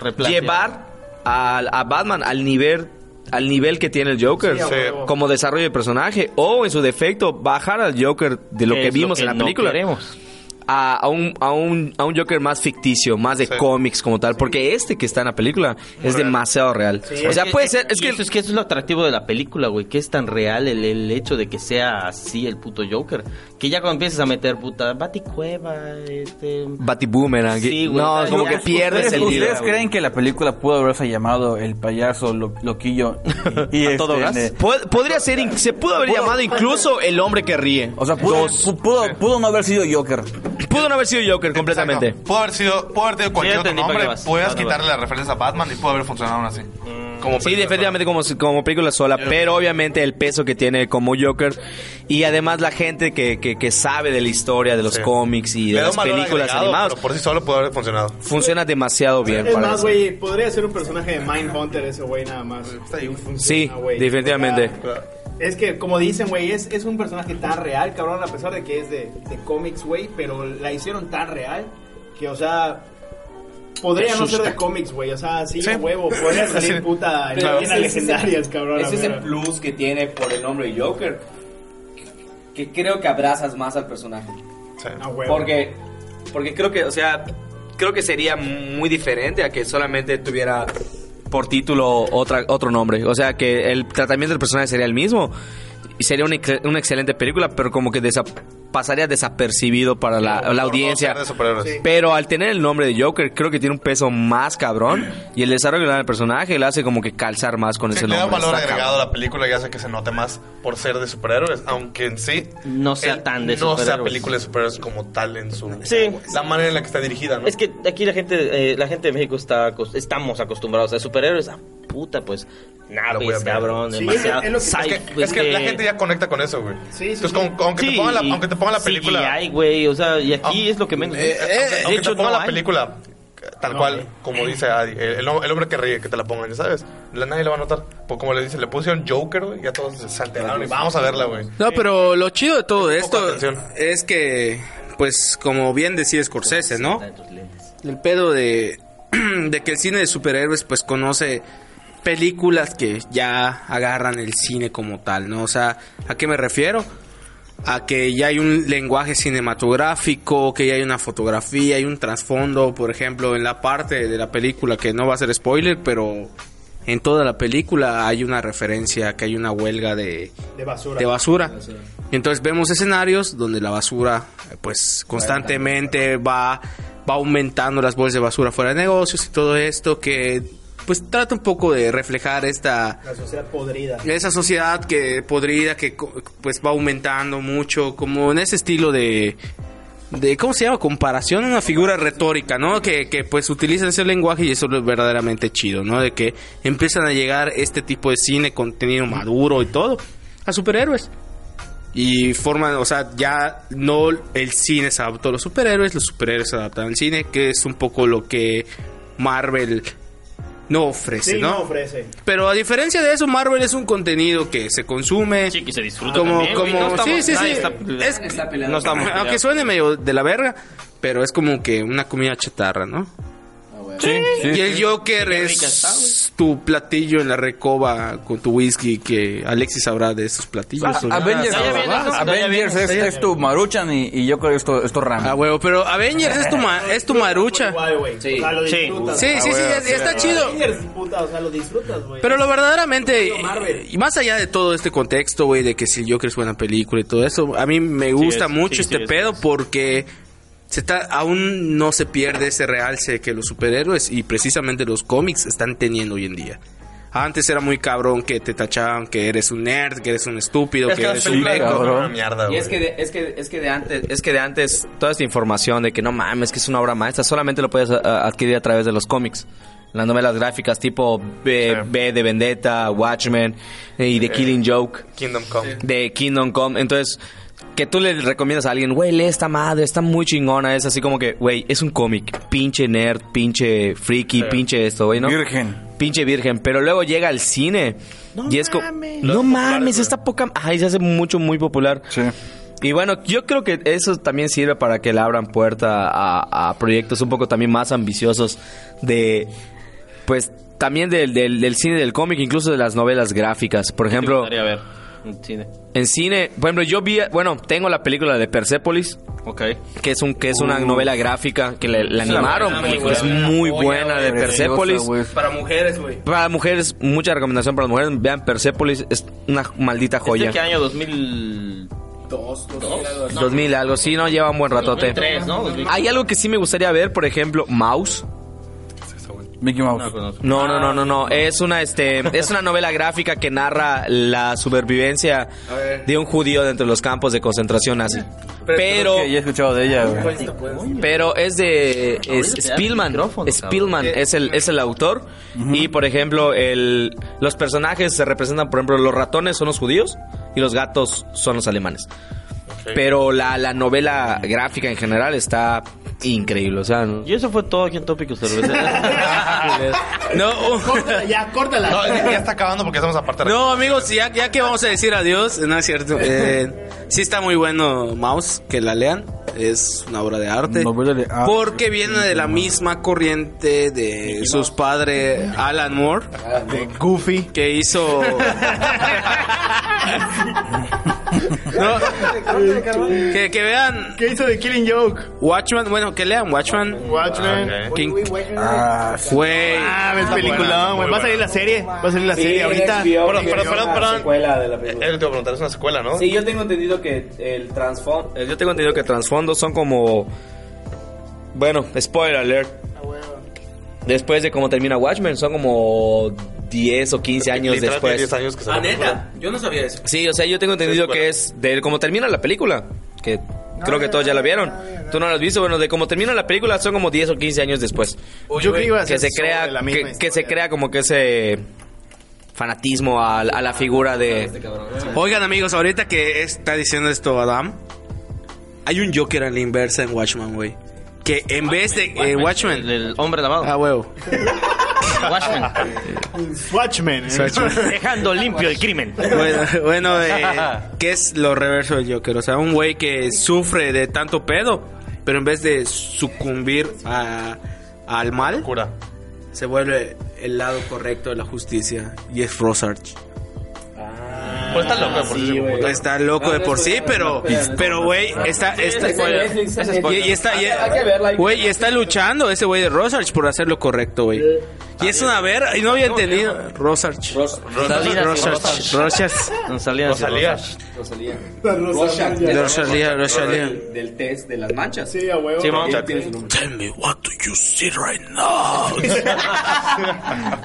Replantear. llevar al- a, Batman al nivel al nivel que tiene el Joker. Sí, como desarrollo de personaje o en su defecto bajar al Joker de lo Que vimos en la no película. queremos. A, a un, a, un, a un Joker más ficticio, más de Sí. cómics como tal, porque este que está en la película es real. demasiado real. o sea, Es que- puede ser, es que eso es que eso es lo atractivo de la película, güey, que es tan real el, el hecho de que sea así el puto Joker, que ya cuando empiezas a meter puta Baticueva, este Batiboomerang. Sí, güey, no, como ya- que pierdes ¿Ustedes, el hilo. ¿ustedes creen que la película pudo haberse llamado El payaso lo- loquillo? *laughs* Y, y todo gas? este, Pod- Podría ser, se pudo haber Pudo- llamado incluso el hombre que ríe. O sea, pudo, pu- pudo, pudo no haber sido Joker. Pudo no haber sido Joker completamente. Exacto. Pudo haber sido, pudo haber tenido cualquier otro nombre, puedes ¿A dónde quitarle la referencia a Batman y pudo haber funcionado aún así. Como Sí, definitivamente como, como película sola, pero obviamente el peso que tiene como Joker y además la gente que, que, que sabe de la historia de los Sí. cómics y de las películas agregado, animadas, Pero por sí solo pudo haber funcionado. funciona demasiado bien. Es más, güey, podría ser un personaje de Mindhunter ese güey nada más. Funciona, Sí, güey. definitivamente. O sea, Es que, como dicen, güey, es, es un personaje tan real, cabrón, a pesar de que es de, de cómics, güey, pero la hicieron tan real que, o sea, podría no ser de cómics, güey, o sea, sí, Sí. a huevo, podría *laughs* salir Sí. puta en ese- legendarias, cabrón. Ese es el plus que tiene por el nombre Joker. Que creo que abrazas más al personaje. Sí. A huevo. Porque, porque creo que, o sea, creo que sería muy diferente a que solamente tuviera por título otra, otro nombre. O sea, que el tratamiento del personaje sería el mismo. Y sería una, una excelente película, pero como que pasaría desapercibido para la, audiencia. Pero al tener el nombre de Joker, creo que tiene un peso más cabrón. Y el desarrollo del personaje le hace como que calzar más con Sí, ese le da nombre. un valor Está agregado a la película y hace que se note más por ser de superhéroes, aunque en sí No sea tan de no sea superhéroes. película de superhéroes como tal en su Sí. la manera en la que está dirigida, ¿no? Es que aquí la gente, eh, la gente de México está, estamos acostumbrados a superhéroes. Ah, puta, pues, naves, cabrón, Sí, demasiado. es que- es que, sci- es que la gente ya conecta con eso, güey. Sí, sí, Entonces, aunque, te pongan la, aunque te pongan la película, güey, o sea, y aquí Aunque- es lo que menos. eh, aunque, de aunque hecho, te pongan no la hay. película tal No, cual, eh. como dice Adi, el, el hom- el hombre que ríe, que te la pongan, ya sabes, la, nadie le va a notar. Pues como le dice, le pusieron Joker, güey, ya todos se alteraron y vamos a verla, güey. No, pero lo chido de todo esto es que, pues, como bien decía Scorsese, ¿no? El pedo de, *clears throat* de que el cine de superhéroes, pues, conoce películas que ya agarran el cine como tal, ¿no? O sea, ¿a qué me refiero? A que ya hay un lenguaje cinematográfico, que ya hay una fotografía, hay un trasfondo, por ejemplo, en la parte de la película que no va a ser spoiler, pero en toda la película hay una referencia, que hay una huelga de, De basura. de basura. Y entonces vemos escenarios donde la basura, pues constantemente va, va aumentando las bolsas de basura fuera de negocios y todo esto que pues trata un poco de reflejar esta La sociedad podrida. esa sociedad que podrida que pues va aumentando mucho como en ese estilo de de ¿cómo se llama? comparación, una figura retórica, ¿no? Que, que pues utilizan ese lenguaje y eso es verdaderamente chido, ¿no? De que empiezan a llegar este tipo de cine, contenido maduro y todo, a superhéroes. Y forman, o sea, ya no el cine se adaptó a los superhéroes, los superhéroes se adaptan al cine, que es un poco lo que Marvel no ofrece, Sí, ¿no? no ofrece. Pero a diferencia de eso, Marvel es un contenido que se consume. Sí, que se disfruta Como, también, como, No estamos- sí, sí, sí. está- Es- Está peleando. no estamos aunque suene medio de la verga, pero es como que una comida chatarra, ¿no? Sí, sí, y el sí. Joker es está, tu platillo en la recoba con tu whisky que Alexis sabrá de esos platillos. Ah, Avengers, viene. es, es tu Maruchan y, y yo creo que esto, esto Ram. Ah, huevo, pero Avengers es tu, ma- es tu marucha. Sí. Sí. Sí, ya- está chido. Avengers, puta, o sea, lo disfrutas, güey. Pero lo verdaderamente, y más allá de todo este contexto, güey, de que si el Joker es buena película y todo eso, a mí me gusta es, mucho sí, este sí, es, pedo es. porque se está, aún no se pierde ese realce que los superhéroes y precisamente los cómics están teniendo hoy en día. Antes era muy cabrón que te tachaban que eres un nerd, que eres un estúpido, Es que que eres un meco. mierda, Y es que, de, es, que, es, que de antes, es que de antes toda esta información de que no mames, que es una obra maestra, solamente lo puedes a- adquirir a través de los cómics. Las novelas gráficas tipo B, Sí. B de Vendetta, Watchmen eh, y The Killing Joke Kingdom Come. de Kingdom Come. Entonces, que tú le recomiendas a alguien, güey, lee esta madre, está muy chingona. Es así como que, güey, es un cómic. Pinche nerd, pinche freaky, pinche esto, güey, ¿no? Virgen. Pinche virgen. Pero luego llega al cine. y es como, no mames, está poca. Ay, se hace mucho, muy popular. Sí. Y bueno, yo creo que eso también sirve para que le abran puerta a, a proyectos un poco también más ambiciosos de, pues, también del, del, del cine, del cómic, incluso de las novelas gráficas. Por Me ejemplo, gustaría ver en cine. en cine, por ejemplo, yo vi, bueno, tengo la película de Persepolis, Ok. que es un que es una novela gráfica que le, la animaron, buena es muy buena de Persepolis. Para mujeres, güey. Para mujeres, mucha recomendación para las mujeres. Vean Persepolis, es una maldita ¿Este joya. qué año? 2000... Dos, dos, dos. 2000 algo, sí, no lleva un buen ratote. 2003, ¿no? 2000. Hay algo que sí me gustaría ver, por ejemplo, Mouse. Mickey Mouse. No conozco. No, no, no, no, no. Es una, este, es una novela gráfica que narra la supervivencia de un judío dentro de los campos de concentración nazi. Pero, ya he escuchado de ella, güey. pero es de es Spielman. Spielman es el, es el autor. Y por ejemplo, el, los personajes se representan, por ejemplo, los ratones son los judíos y los gatos son los alemanes. Pero la, la novela gráfica en general está increíble. O sea, no- Y eso fue todo aquí en Tópicos *laughs* No, Córtala ya, córtala. No, ya está acabando porque estamos aparte de no, amigos, ya, ya que vamos a decir adiós, no es cierto. Eh, sí está muy bueno Mouse, que la lean. Es una obra de arte. De. Porque viene de la misma corriente de sus padres Alan Moore, Goofy. que hizo... *laughs* No, *laughs* que, que vean ¿Qué hizo de Killing Joke? Watchman, bueno, que lean Watchman. Watchmen. Ok. King- Ah, Güey. Ah, ves peliculón, güey. Va a salir la serie. Va a salir la serie ahorita. HBO, Perdón, perdón, perdón, una perdón. secuela de la Eh, película. eh, te iba a preguntar, es una secuela, ¿no? Sí, yo tengo entendido que el trasfondo... Eh, Yo tengo entendido que trasfondos son como. Bueno, spoiler alert. Después de cómo termina Watchmen, son como 10 o 15 años Literal, después. 10 años que Ah, neta, yo no sabía eso. Sí, o sea, yo tengo entendido que es de cómo termina la película. Que creo que todos ya la vieron. Tú no la has visto. Bueno, de cómo termina la película son como 10 o 15 años después. Yo creo que iba a Que se crea, la que, misma que se crea como que ese fanatismo a, a la figura de. Oigan, amigos, ahorita que está diciendo esto Adam, hay un Joker a la inversa en Watchman, güey. Que en vez de eh, El, Watchman. el hombre lavado. Ah, huevo. Watchmen. Watchmen. ¿eh? Dejando limpio el crimen. Bueno, bueno eh, *laughs* ¿qué es lo reverso del Joker? O sea, un güey que sufre de tanto pedo, pero en vez de sucumbir a- al mal, Cura. se vuelve el lado correcto de la justicia. Y es Rosarch. Pues está loco por sí, güey. puta. Está loco de por sí, pero, pero güey, está, está, y, está, güey, y está luchando ese güey de Rosarch por hacer lo correcto, güey. Y es una ver, y no había entendido. Rosarch. Rosarch. Rosarch. No Rosalía. Rosalía. Rosalía, Rosalía. Del, del test de las manchas. Sí, a huevo. Sí. Tell me what do you see right now?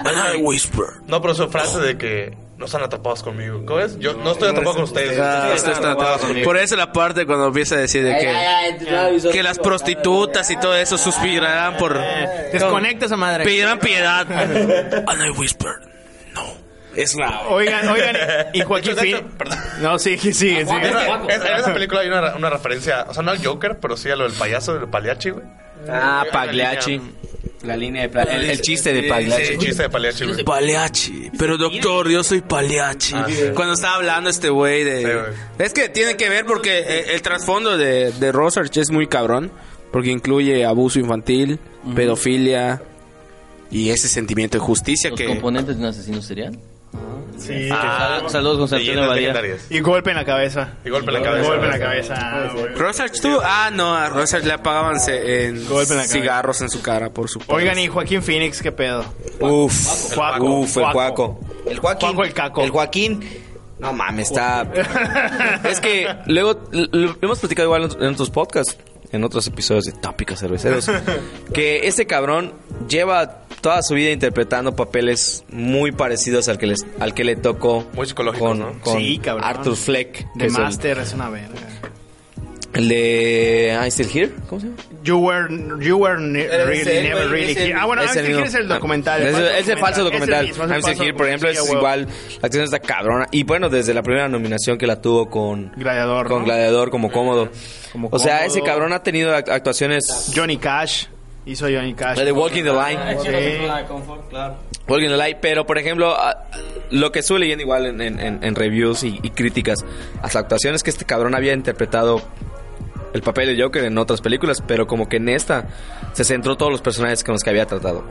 And I whisper. No, pero su frase de que no están atrapados conmigo. ¿Cómo es? Yo no estoy atrapado con ustedes. Ah, Ustedes están está atrapados conmigo. Por eso la parte cuando empieza a decir de Ay, que, ay, ay, no, que las prostitutas y todo eso suspirarán por... Desconecta esa madre. Pedirán piedad. *laughs* And I whispered, no. Es la... Oigan, oigan, y *laughs* Joaquín hecho, Phoenix. perdón. No, sigue, sigue, Es- sigue. es- en esa película hay una, una referencia, o sea, no al Joker, pero sí a lo del payaso, del Pagliacci, güey. Ah, Pagliacci. La línea de pla- el, el chiste de Sí, Pagliacci. chiste de Pagliacci, güey. Paliachi. Pero doctor, yo soy Paliachi. Cuando estaba hablando este güey de... Sí, güey. es que tiene que ver porque eh, el trasfondo de, de Rosarch es muy cabrón. Porque incluye abuso infantil, pedofilia y ese sentimiento de justicia Los que... componentes de un asesino serial. Sí. Ah, saludos, Leyendas Badía. Y golpe en la cabeza. Y golpe en la cabeza. Golpe en la cabeza. Ah, tú... Ah, no, a Rosarch le apagaban ce- en Golpe en la cabeza. cigarros en su cara por su... Oigan, y Joaquín Phoenix, ¿qué pedo? Uf, Cuaco. uf, el Cuaco. El Joaquín. Cuaco el caco. El Joaquín. No mames, está. *laughs* es que luego lo, lo hemos platicado igual en, en otros podcasts, en otros episodios de Tópicos Cerveceros, *laughs* que este cabrón lleva toda su vida interpretando papeles muy parecidos al que les, al que le tocó Muy psicológicos, con, ¿no? con Sí, cabrón. Arthur Fleck, es el- Master es una verga. El, de I'm Still Here, ¿cómo se llama? You were, you were ne- Pero really, ese, never really ese- here. Ah, bueno, este el here es el documental. Es, falso es el falso documental. Es el mismo, es el I'm Still Here, por ejemplo, es huevo. igual. La actriz está cabrona. Y bueno, desde la primera nominación que la tuvo con Gladiador, Con ¿no? Gladiador como cómodo. Como o sea, cómodo. ese cabrón ha tenido act- actuaciones. Johnny Cash. Hizo Johnny Cash. La de Walking the Line. Sí. Walking the Line. Pero, por ejemplo, ah, lo que estuve leyendo igual en, en- en- en reviews y, y críticas a su actuación es que este cabrón había interpretado el papel de Joker en otras películas, pero como que en esta se centró todos los personajes con los que había tratado.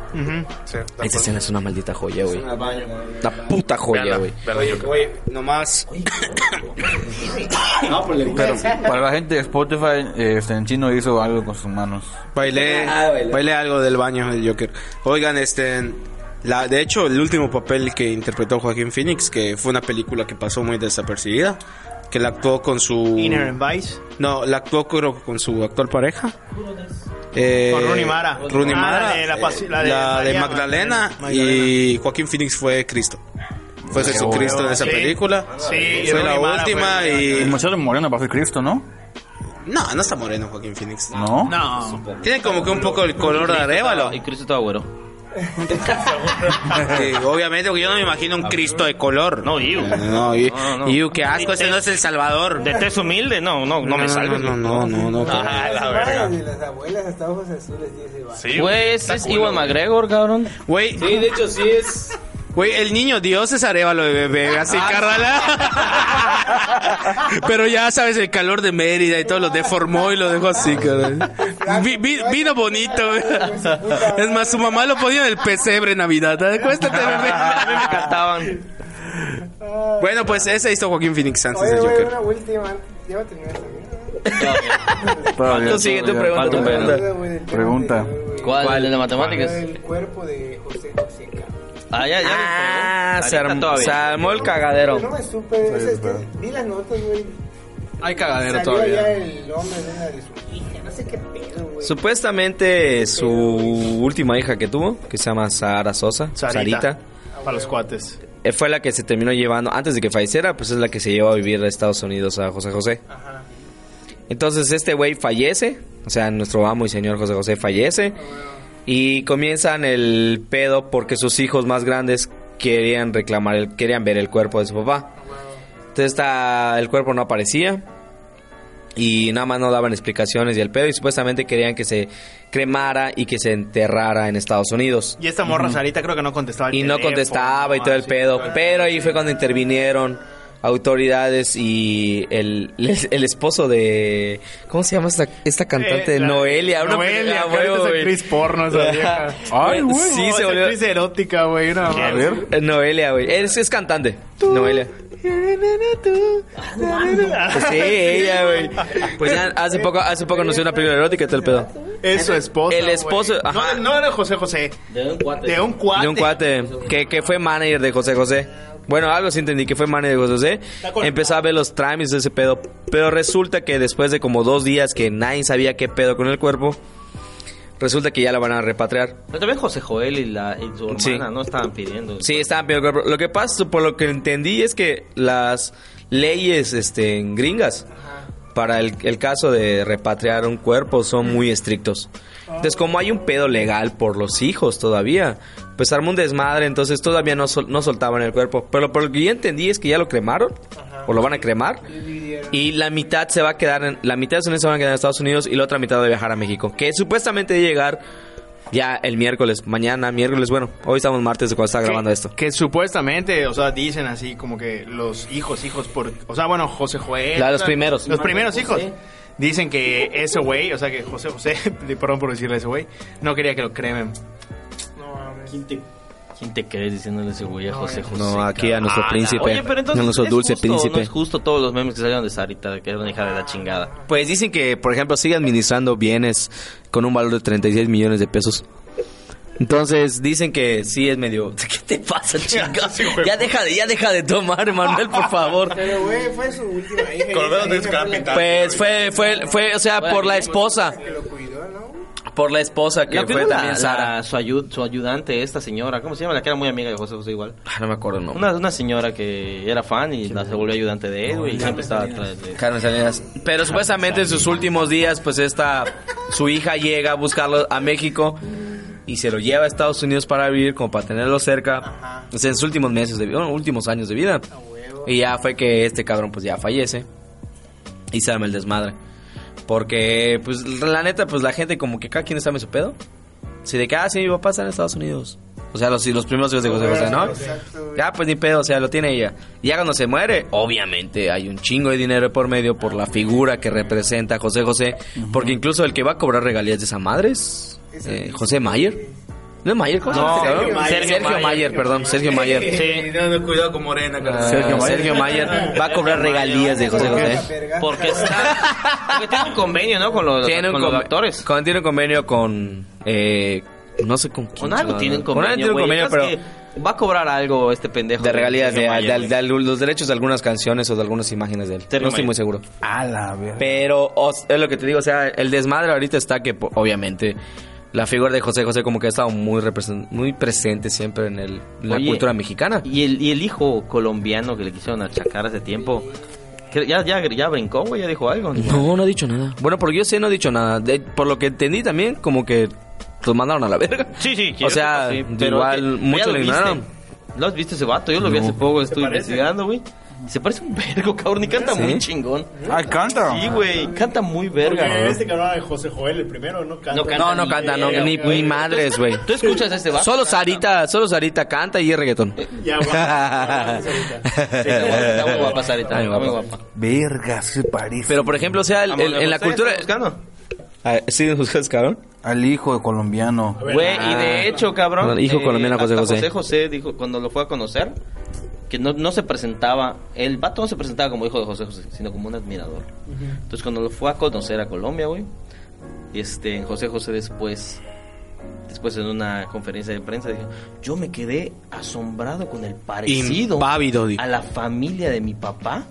Sí, de Esta escena es una maldita joya, güey. Una baño, Una puta joya, güey. Oye, nomás... *coughs* No, pues le Pero para la gente de Spotify, eh, este, en chino hizo algo con sus manos. Bailé, Ah, bailé. bailé algo del baño del Joker. Oigan, este, la, de hecho, el último papel que interpretó Joaquín Phoenix, que fue una película que pasó muy desapercibida, que la actuó con su, Inherent Vice. no, la actuó creo que con su actual pareja. Eh, Con Rooney Mara. Rooney Ah, Mara, la de la pasi- eh, la de la de María Magdalena, Magdalena. y Joaquín Phoenix fue Cristo. Fue Jesucristo en esa Sí. película. Sí, fue la Mara última fue- Y y demasiado moreno para ser Cristo, ¿no? no, no está moreno Joaquín Phoenix. No. No. Tiene como que un poco el color de arévalo. Y Cristo estaba güero. Sí, obviamente, porque yo no me imagino un Cristo de color. No, Iu. No, y, No, no. Iu, qué asco, ese no es el Salvador. De tez humilde, no, no, no me salves. No, no, no, no. no. Ah, la de las abuelas hasta ojos azules ese. Sí, Pues está es Iwan güey. McGregor, cabrón. Güey, Sí, de hecho sí es. Güey, el niño Dios es arévalo de bebé, así, carnala. Pero ya sabes, el calor de Mérida y todo lo deformó y lo dejó así. Vi- vi- vino bonito. Es más, su mamá lo ponía en el pesebre en Navidad. Acuéstate, bebé. A mí me cantaban. Bueno, pues ese hizo Joaquín Phoenix antes de Joker. una última. Ya sigue tu pregunta. Pregunta. ¿Cuál? ¿El de matemáticas? El cuerpo de José José Ca. Ah, ya, ya. Ah, me se, pegó. arm- todavía. se armó el cagadero. No me supe. es que vi las notas, güey. Hay cagadero Salió todavía. ya el hombre de una de su hija. No sé qué pedo, güey. Supuestamente su última hija que tuvo, que se llama Sara Sosa, Sarita. Sarita, Para los cuates. eh, fue la que se terminó llevando, antes de que falleciera, pues es la que se llevó a vivir a Estados Unidos a José José. Entonces este güey fallece, o sea, nuestro amo y señor José José fallece, y comienzan el pedo porque sus hijos más grandes querían reclamar, el, querían ver el cuerpo de su papá. Entonces está, el cuerpo no aparecía. Y nada más no daban explicaciones y el pedo y supuestamente querían que se cremara y que se enterrara en Estados Unidos. Y esta morra Sarita creo que no contestaba el Y no contestaba y todo el pedo. Pero ahí fue cuando intervinieron autoridades y el, el esposo de... ¿Cómo se llama esta, esta cantante? Eh, la- Noelia. una Noelia, es güey. actriz porno esa vieja. *laughs* Ay, güey. Sí, No, se volvió... actriz erótica, güey. No, A ver. Noelia, güey. Es, es cantante. Noelia. Pues *laughs* sí, ella, güey. Pues ya hace poco, hace poco anunció una película erótica y todo el pedo. Es su esposa. El esposo, ajá. No, no era José José. De un cuate. De un cuate. De un cuate que, que fue manager de José José. Bueno, algo sí entendí que fue manager de José Empezó a ver los trámites de ese pedo. Pero resulta que después de como dos días que nadie sabía qué pedo con el cuerpo, resulta que ya la van a repatriar. Pero también José Joel y, la, y su hermana Sí. no estaban pidiendo. Sí, estaban pidiendo el cuerpo. Lo que pasa, por lo que entendí, es que las leyes este, en gringas para el, el caso de repatriar un cuerpo son muy estrictos. Entonces, como hay un pedo legal por los hijos todavía, pues armó un desmadre, entonces todavía no, sol- no soltaban el cuerpo. Pero por lo que yo entendí es que ya lo cremaron, o lo van a cremar, y la mitad se va a quedar en, la mitad de se van a quedar en Estados Unidos y la otra mitad va a viajar a México, que supuestamente debe llegar ya el miércoles, mañana, miércoles, bueno, hoy estamos martes de cuando está grabando que, esto. Que supuestamente, o sea, dicen así como que los hijos, hijos por... O sea, bueno, José Joel... La- los primeros. Los primeros hijos. Dicen que ese güey, o sea, que José José, *laughs* perdón por decirle ese güey, no quería que lo cremen. No mames. ¿Quién te, quién te crees diciéndole ese güey a José José? No, aquí a nuestro Ah, príncipe, Oye, pero entonces a nuestro ¿es dulce justo príncipe. No es justo todos los memes que salieron de Sarita, de que era una hija de la chingada. Pues dicen que, por ejemplo, sigue administrando bienes con un valor de 36 millones de pesos. Entonces dicen que sí es medio. *laughs* ¿Qué te pasa, *laughs* chica? Ya deja de, ya deja de tomar, Manuel, por favor. *laughs* Pero, güey, fue su última hija. Pues fue, fue, fue, o sea, por la esposa, Que lo cuidó, ¿no? por la esposa que La fue también Sara. la- su, ayud- su ayudante, esta señora, ¿cómo se llama? La que era muy amiga de José José igual. Ah, no me acuerdo el nombre. Una, una señora que era fan y la se volvió ayudante de él, güey, y siempre estaba atrás de Carmen Salinas. Pero supuestamente en sus últimos días, pues esta, su hija llega a buscarlo a México y se lo lleva a Estados Unidos para vivir, como para tenerlo cerca. O sea, en sus últimos meses de vida, bueno, últimos años de vida. Y ya fue que este cabrón pues ya fallece y se arma el desmadre. Porque, pues, la neta, pues la gente como que cada quien sabe su pedo. Si de que, ah, sí, mi papá está en Estados Unidos. O sea, los, los primeros hijos de José José, ¿no? Exacto. Ya, pues ni pedo, o sea, lo tiene ella. Y ya cuando se muere, obviamente hay un chingo de dinero por medio por la figura que representa a José José. Porque incluso el que va a cobrar regalías de esa madre es eh, José Mayer. ¿No es Mayer? ¿Cómo se llama este Sergio? Mayer. Sergio, Mayer, perdón, Sergio Mayer. Sí, no, no, cuidado con Morena, Ah, Sergio Mayer. Sergio Mayer va a cobrar regalías de José José. Porque está. Porque tiene un convenio, ¿no? Con los, Tiene un, con los actores. con- tiene un convenio con. Eh, no sé con quién. Con algo tienen ¿no? convenio. Con algo tiene un convenio, pero. Va a cobrar algo este pendejo. De regalías, de, de- de los derechos de algunas canciones o de algunas imágenes de él. Sergio no estoy Mayer. muy seguro. A la verga. Pero os- es lo que te digo, o sea, el desmadre ahorita está que obviamente la figura de José José como que ha estado muy, represen- muy presente siempre en, el, en la Oye, cultura mexicana. Y el, y el hijo colombiano que le quisieron achacar hace tiempo. ya, ya, ya brincó, güey, ya dijo algo. No, no ha dicho nada. Bueno, porque yo sé, no ha dicho nada. De- por lo que entendí también, como que los mandaron a la verga. Sí, sí, O sea, sí, igual que- mucho ya lo viste. ignoraron. ¿Lo has visto ese vato? Yo lo vi hace poco, estuve investigando, güey. Se parece un vergo, cabrón, y canta ¿Sí? muy chingón. Ah, canta. Sí, güey, canta muy verga. Porque este cabrón de José Joel, el primero, no canta. No canta. No, no canta, no, ni, ni madres, güey. ¿Tú escuchas a este vato? Solo Sarita, solo Sarita canta y es reggaetón. Ya, guapa. *laughs* Está muy guapa, Sarita, muy guapa. guapa. Verga, se parece. Pero por ejemplo, o sea, el- el- en la cultura... buscando? Ah, ¿Sí buscas, cabrón? Al hijo de colombiano. Güey, y de hecho, cabrón. Hijo colombiano José hasta José. José José dijo cuando lo fue a conocer que no, no se presentaba, el vato no se presentaba como hijo de José José, sino como un admirador. Entonces, cuando lo fue a conocer a Colombia, güey, este, José José después, después en una conferencia de prensa, dijo: Yo me quedé asombrado con el parecido Impávido, a la familia de mi papá.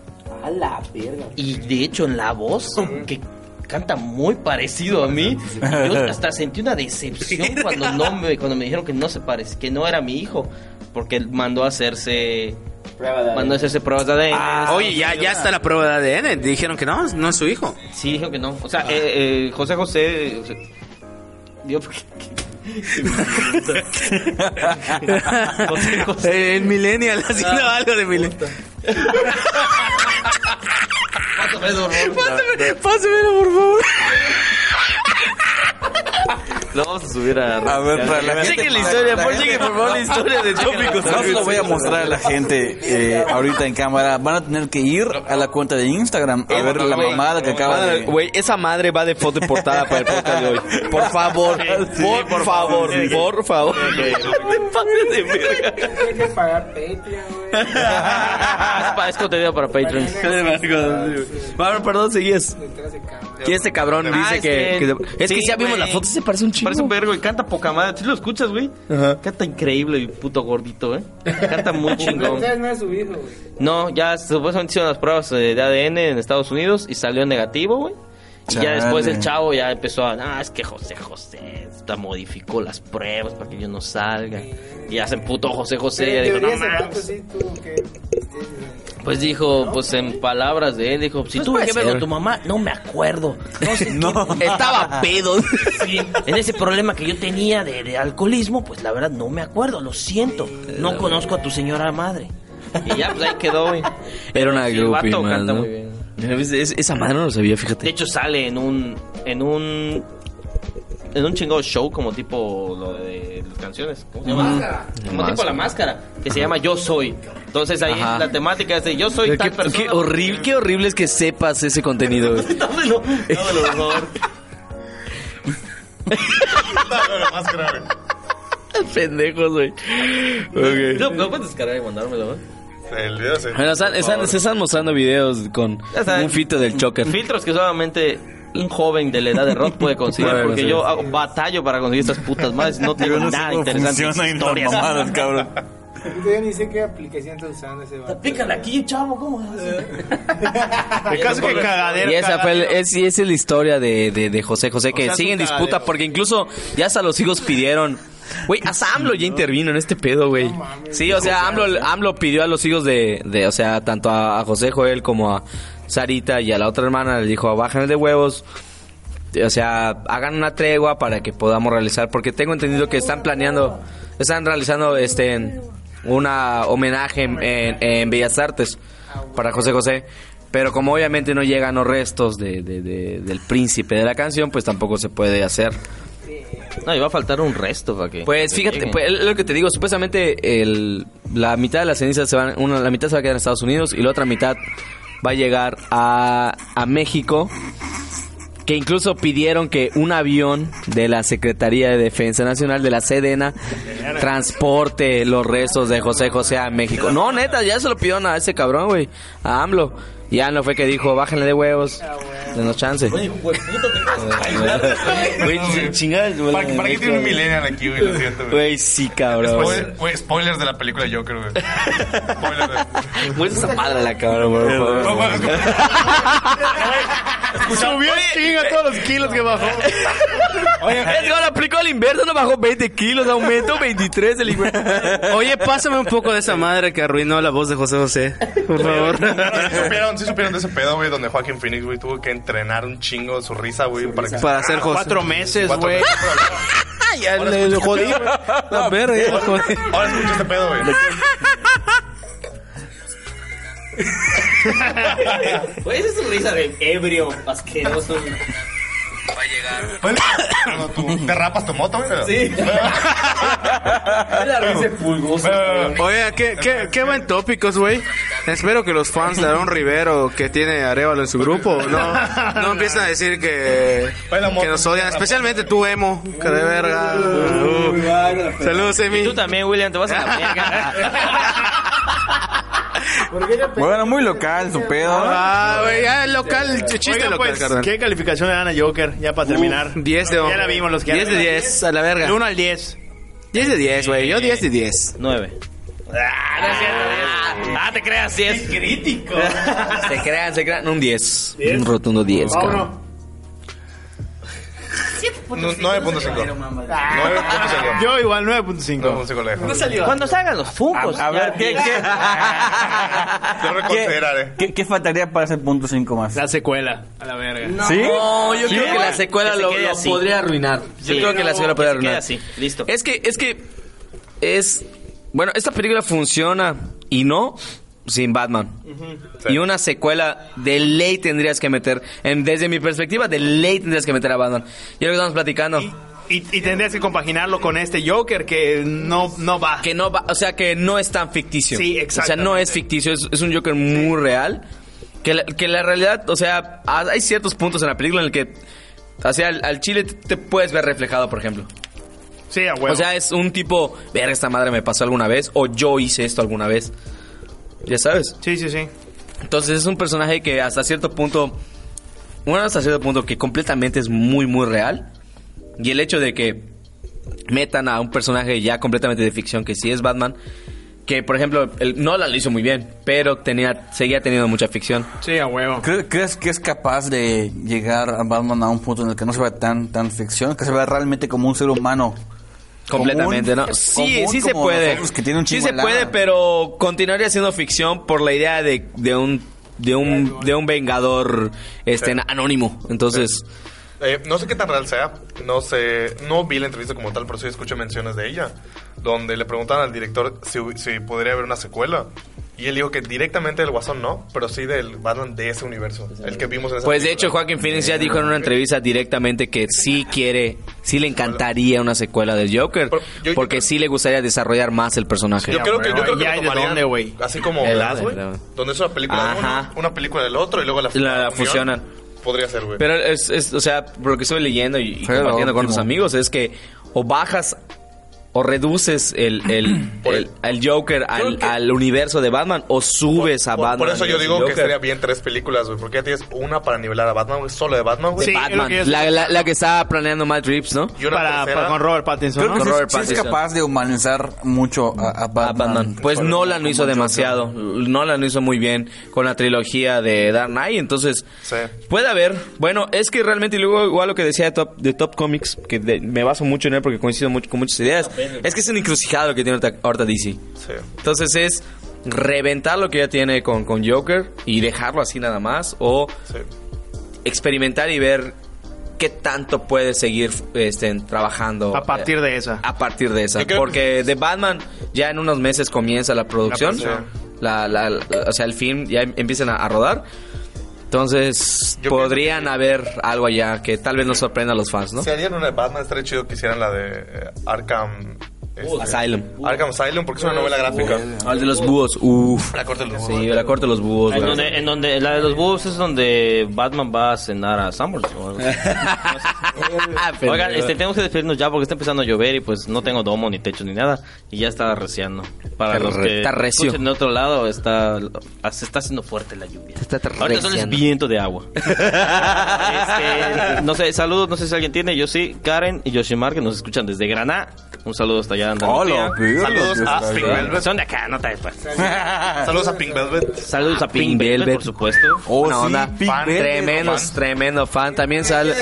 A la verga. Y de hecho en la voz, que canta muy parecido a mí, yo *laughs* hasta sentí una decepción cuando no me, cuando me dijeron que no se parece, que no era mi hijo, porque él mandó a hacerse Prueba de mandó hacerse pruebas de ADN. Ah, oye, ya, ya está la prueba de ADN. Dijeron que no, no es su hijo. Sí, dijo que no. O sea, eh, eh, José José o sea, Dios, José José. El millennial haciendo algo de millennial. *laughs* Pásamelo, por favor. Lo vamos a subir a A ver, para la gente. Chequen la historia, por chequen por favor la historia de tópicos. No se lo voy a mostrar a la gente eh, ahorita en cámara. Van a tener que ir a la cuenta de Instagram a ver la mamada que acaba de... Güey, esa madre va de foto de portada para el podcast de hoy. *laughs* Por favor, por, favor, por favor. *laughs* *laughs* de verga. Hay que pagar Patreon, güey. Es es contenido para Patreon. Bueno, perdón, seguías. Que este cabrón Ah, dice es que, que- que- Es que sí, si ya vimos la foto, se parece un chingo. Parece un vergo y canta poca madre. ¿Sí lo escuchas, güey? Ajá. Canta increíble el puto gordito, ¿eh? Canta muy *laughs* chingón. No, ya supuestamente hicieron las pruebas eh, de ADN en Estados Unidos y salió negativo, güey. Y ya después el chavo ya empezó a, ah, es que José José hasta modificó las pruebas para que yo no salga. Y ya se emputó José José. Y en dijo, no mames. sí. Pues dijo, pues en palabras de él, dijo, si Pues tuve que ver con tu mamá, no me acuerdo. No *laughs* sé qué- Estaba pedo. *laughs* Sí, en ese problema que yo tenía de, de alcoholismo, pues la verdad no me acuerdo, lo siento. No conozco a tu señora madre. *laughs* Y ya, pues ahí quedó, güey. Era una Sí, el groupie, vato man, canta ¿no? muy bien. Es- es- esa madre no lo sabía, De fíjate. hecho sale en un en un en un chingado show como tipo lo de las canciones, ¿cómo se llama? Como Máscara. tipo la máscara, que se llama Yo soy. Entonces ahí Ajá. la temática es de Yo soy Qué, tal qué persona. horrible, qué horrible es que sepas ese contenido. *laughs* Dámelo, dámelo, por favor. La máscara, güey. Pendejos, güey. Ok. ¿Lo, lo puedes descargar y mandármelo, güey? El video sí. Bueno, están- están- se están mostrando videos con un fito del choker. Filtros que solamente un joven de la edad de Rod puede conseguir, Bueno, porque sí. yo hago- batallo para conseguir estas putas madres, no tengo no nada interesante. historias. mamadas, cabrón. Yo ni sé qué aplicación está usando ese vato. Pícale aquí, chavo, ¿cómo es? *laughs* El caso que cagadero. Y esa fue el- es, y esa es la historia de, de, de José José, que sea, es sigue en disputa cagadero. porque incluso ya hasta los hijos pidieron. Güey, hasta AMLO ya intervino en este pedo, güey. Sí, o sea, AMLO, AMLO pidió a los hijos de, de o sea, tanto a, a José Joel como a Sarita y a la otra hermana, le dijo, bajan de huevos. O sea, hagan una tregua para que podamos realizar, porque tengo entendido que están planeando, están realizando este una homenaje en, en- en Bellas Artes para José José. Pero como obviamente no llegan los restos de, de- de- del príncipe de la canción, pues tampoco se puede hacer. No, iba a faltar un resto para que. Pues que fíjate, pues, es lo que te digo, supuestamente el, la mitad de las cenizas se van, una, la mitad se va a quedar en Estados Unidos y la otra mitad va a llegar a, a México. Que incluso pidieron que un avión de la Secretaría de Defensa Nacional, de la Sedena, transporte los restos de José José a México. No, neta, ya se lo pidieron a ese cabrón, güey, a AMLO. Y AMLO fue que dijo, bájenle de huevos, denos chance. Güey, chingada. ¿Para, para qué tiene un millennial aquí, güey? Lo siento, güey. Güey, sí, cabrón. Spoiler- güey, spoilers de la película Joker, güey. *laughs* Spoilers de... Muestra esa madre la cámara, por *laughs* favor. No, bueno, Subió chinga todos los kilos que bajó. Oye, Edgar aplicó el inverso, no bajó 20 kilos, aumentó 23 el hijo. Oye, pásame un poco de esa madre que arruinó la voz de José José. Por favor. ¿Sí supieron, sí supieron de ese pedo, güey, donde Joaquín Phoenix, güey, tuvo que entrenar un chingo su risa, güey, para que... Para hacer José. Cuatro meses, güey. meses. *laughs* Ya le le jodí. La verga, ya lo jodí. Ahora escucha este pedo, güey. *laughs* Güey, *laughs* esa es su risa de ebrio, asqueroso. Pues, Cuando tú te rapas tu moto, güey. Sí. la risa pulgosa. Oye, qué, qué, qué buen tópicos, güey. Espero que los fans de Aaron Rivero, que tiene Arevalo en su grupo, no, no empiecen a decir que, que nos odian. Especialmente tú, Emo. Que de verga. Uh. Saludos, Y Emi. tú también, William, te vas a la *laughs* verga. Bueno, muy *laughs* local su pedo. Ah, güey, ya local, ch- chiste Oigan, local, pues, carnal. ¿qué calificación le dan a Joker? Ya para terminar. 10 de Ya la vimos, los que 10 de 10, a la verga. Del 1 al 10. 10 de 10, güey. Yo 10 de 10. 9. Ah, te creas, sí es crítico. *laughs* Se crean, se crean. Un 10. Un rotundo 10, cabrón. No- 9.5. 9.5. Yo igual 9.5. 9.5 le dejo. Cuando salgan los fungos. A ver, ¿qué, qué, *laughs* Yo reconsideraré. qué, qué faltaría para ese punto 5 más? La secuela, a la verga. ¿Sí? No, yo creo que la secuela Que se lo, podría arruinar. Yo creo que la secuela podría Que se quede arruinar. así, listo. Es que, es que, es, bueno, esta película funciona y no sin Batman. Y una secuela de ley tendrías que meter, en- desde mi perspectiva, de ley tendrías que meter a Batman. Y lo que estamos platicando. Y, y tendrías que compaginarlo con este Joker que no, no va. Que no va, o sea, que no es tan ficticio. Sí, O sea, no es ficticio, es, es un Joker muy real. Que la, que la realidad, o sea, ha- hay ciertos puntos en la película en el que, o sea, al, al chile te, te puedes ver reflejado, por ejemplo. Sí, a huevo. O sea, es un tipo, ver, esta madre me pasó alguna vez, o yo hice esto alguna vez. Ya sabes. sí, sí, sí. Entonces es un personaje que hasta cierto punto, bueno, hasta cierto punto que completamente es muy, muy real. Y el hecho de que metan a un personaje ya completamente de ficción, que sí es Batman, que por ejemplo, el Nolan lo hizo muy bien, pero tenía, seguía teniendo mucha ficción. Sí, a huevo. ¿Cre- ¿Crees que es capaz de llegar a Batman a un punto en el que no se vea tan, tan ficción? Que se vea realmente como un ser humano. Completamente, común, ¿no? Sí, común sí se puede. nosotros, que tiene un sí se puede, pero continuaría siendo ficción por la idea de, de un de un de un vengador este anónimo. Entonces, Eh, no sé qué tan real sea, no sé, no vi la entrevista como tal, pero sí escuché menciones de ella, donde le preguntaban al director si, si podría haber una secuela. Y él dijo que directamente del Guasón no, pero sí del Batman de ese universo, el que vimos en esa pues de película. hecho Joaquin Phoenix ya dijo en una entrevista directamente que sí quiere, sí le encantaría una secuela del Joker, Pero yo- porque sí le gustaría desarrollar más el personaje. Yo creo que, yo creo que Ya lo tomarían dónde. Así como El- Glass, güey, donde es una película de uno, una película del otro y luego la, La fusionan. Podría ser, güey. Pero es, es, o sea, por lo que estoy leyendo y, y compartiendo con tus amigos, es que o bajas o reduces el, el, *clears throat* el, el- el Joker al, que- al universo de Batman o subes a por, Batman. por eso yo digo que Joker. estaría bien tres películas, güey, porque ya tienes una para nivelar a Batman, güey, solo de Batman, güey. Sí, es Batman, que la, la, la que estaba planeando Matt Reeves, ¿no? Y una Para, para- con Robert Pattinson, Creo ¿no? que sí, Robert sí es Pattinson. capaz de humanizar mucho a, a a Batman. Batman. Pues Nolan lo hizo demasiado. Nolan lo hizo muy bien con la trilogía de Dark Knight. Entonces, Sí. puede haber. Bueno, es que realmente, y luego, igual lo que decía de Top, de Top Comics, que de- me baso mucho en él porque coincido mucho con muchas ideas, es que es un encrucijado lo que tiene ahorita, DC. Sí. Entonces es reventar lo que ya tiene con, con Joker y dejarlo así nada más o Sí. experimentar y ver qué tanto puede seguir este, trabajando A partir eh, de esa. a partir de esa porque de Batman ya en unos meses comienza la producción La la, la- la- o sea el film ya em- empiezan a, a rodar entonces Yo podrían que- haber algo allá que tal vez nos sorprenda a los fans ¿no? Si harían una de Batman, estaría chido que hicieran la de eh, Arkham... este, Asylum Arkham Asylum, porque es una novela gráfica. al de los búhos uff La corte de los sí la corte de los búhos En güey. donde, en donde la de los búhos es donde Batman va a cenar a Summers. o algo así. Ah, pero- Oigan, este, tenemos que despedirnos ya porque está empezando a llover y pues no tengo domo ni techo ni nada y ya está reciando. Para Está los re- que está recio. escuchen de otro lado, está, se está haciendo fuerte la lluvia. Está Ahorita solo es reciando. viento de agua. *laughs* Este, no sé, saludos, no sé si alguien tiene. Yo sí, Karen y Yoshimar que nos escuchan desde Granada. Un saludo hasta allá. Hola, Andalucía. Saludos a Pink. Velvet. Son de acá, no te pues. *laughs* Saludos a Pink Velvet. Saludos a Pink, Velvet, por supuesto. Oh, sí, onda. Pink. Velvet. tremendo tremendo fan también sale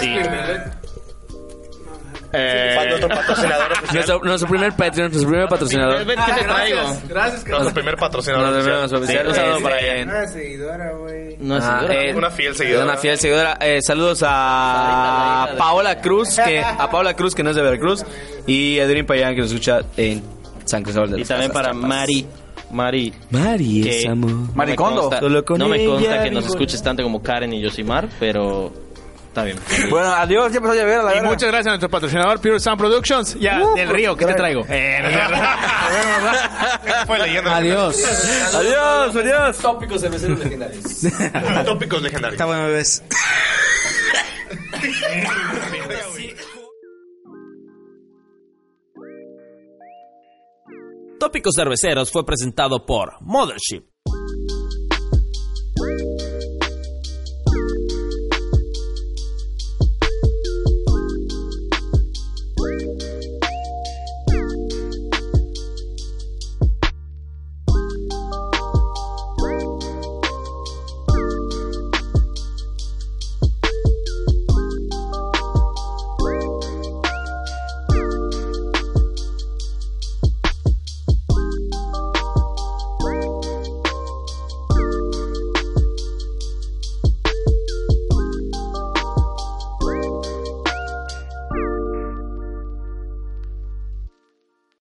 Eh, patrocinador oficial. nuestro, nuestro primer Patreon nuestro primer patrocinador ¿qué te traigo? Gracias, Nuestro primer patrocinador Nuestro oficial. primer oficial. Un saludo para ella. Una seguidora, güey. No, Ah, eh, Una fiel seguidora. Una fiel seguidora. Eh, saludos a Paola Cruz, que a *laughs* Paola Cruz que no es de Veracruz y a Edwin Payán que nos escucha en San Cristóbal de Y las también Casas. para Mari. Mari. Mari es amor. no me Maricondo. consta- No me consta que nos escuches tanto como Karen y Yosimar, pero está bien. Bueno, adiós, ya empezó a llover a la y muchas gracias a nuestro patrocinador Pure Sound Productions. Ya, del Río, ¿qué te traigo? Eh. *laughs* Fue leyendo. Adiós. Adiós, adiós. Tópicos cerveceros legendarios. *laughs* Tópicos legendarios. Está bueno, bebés. Tópicos Cerveceros fue presentado por Mothership.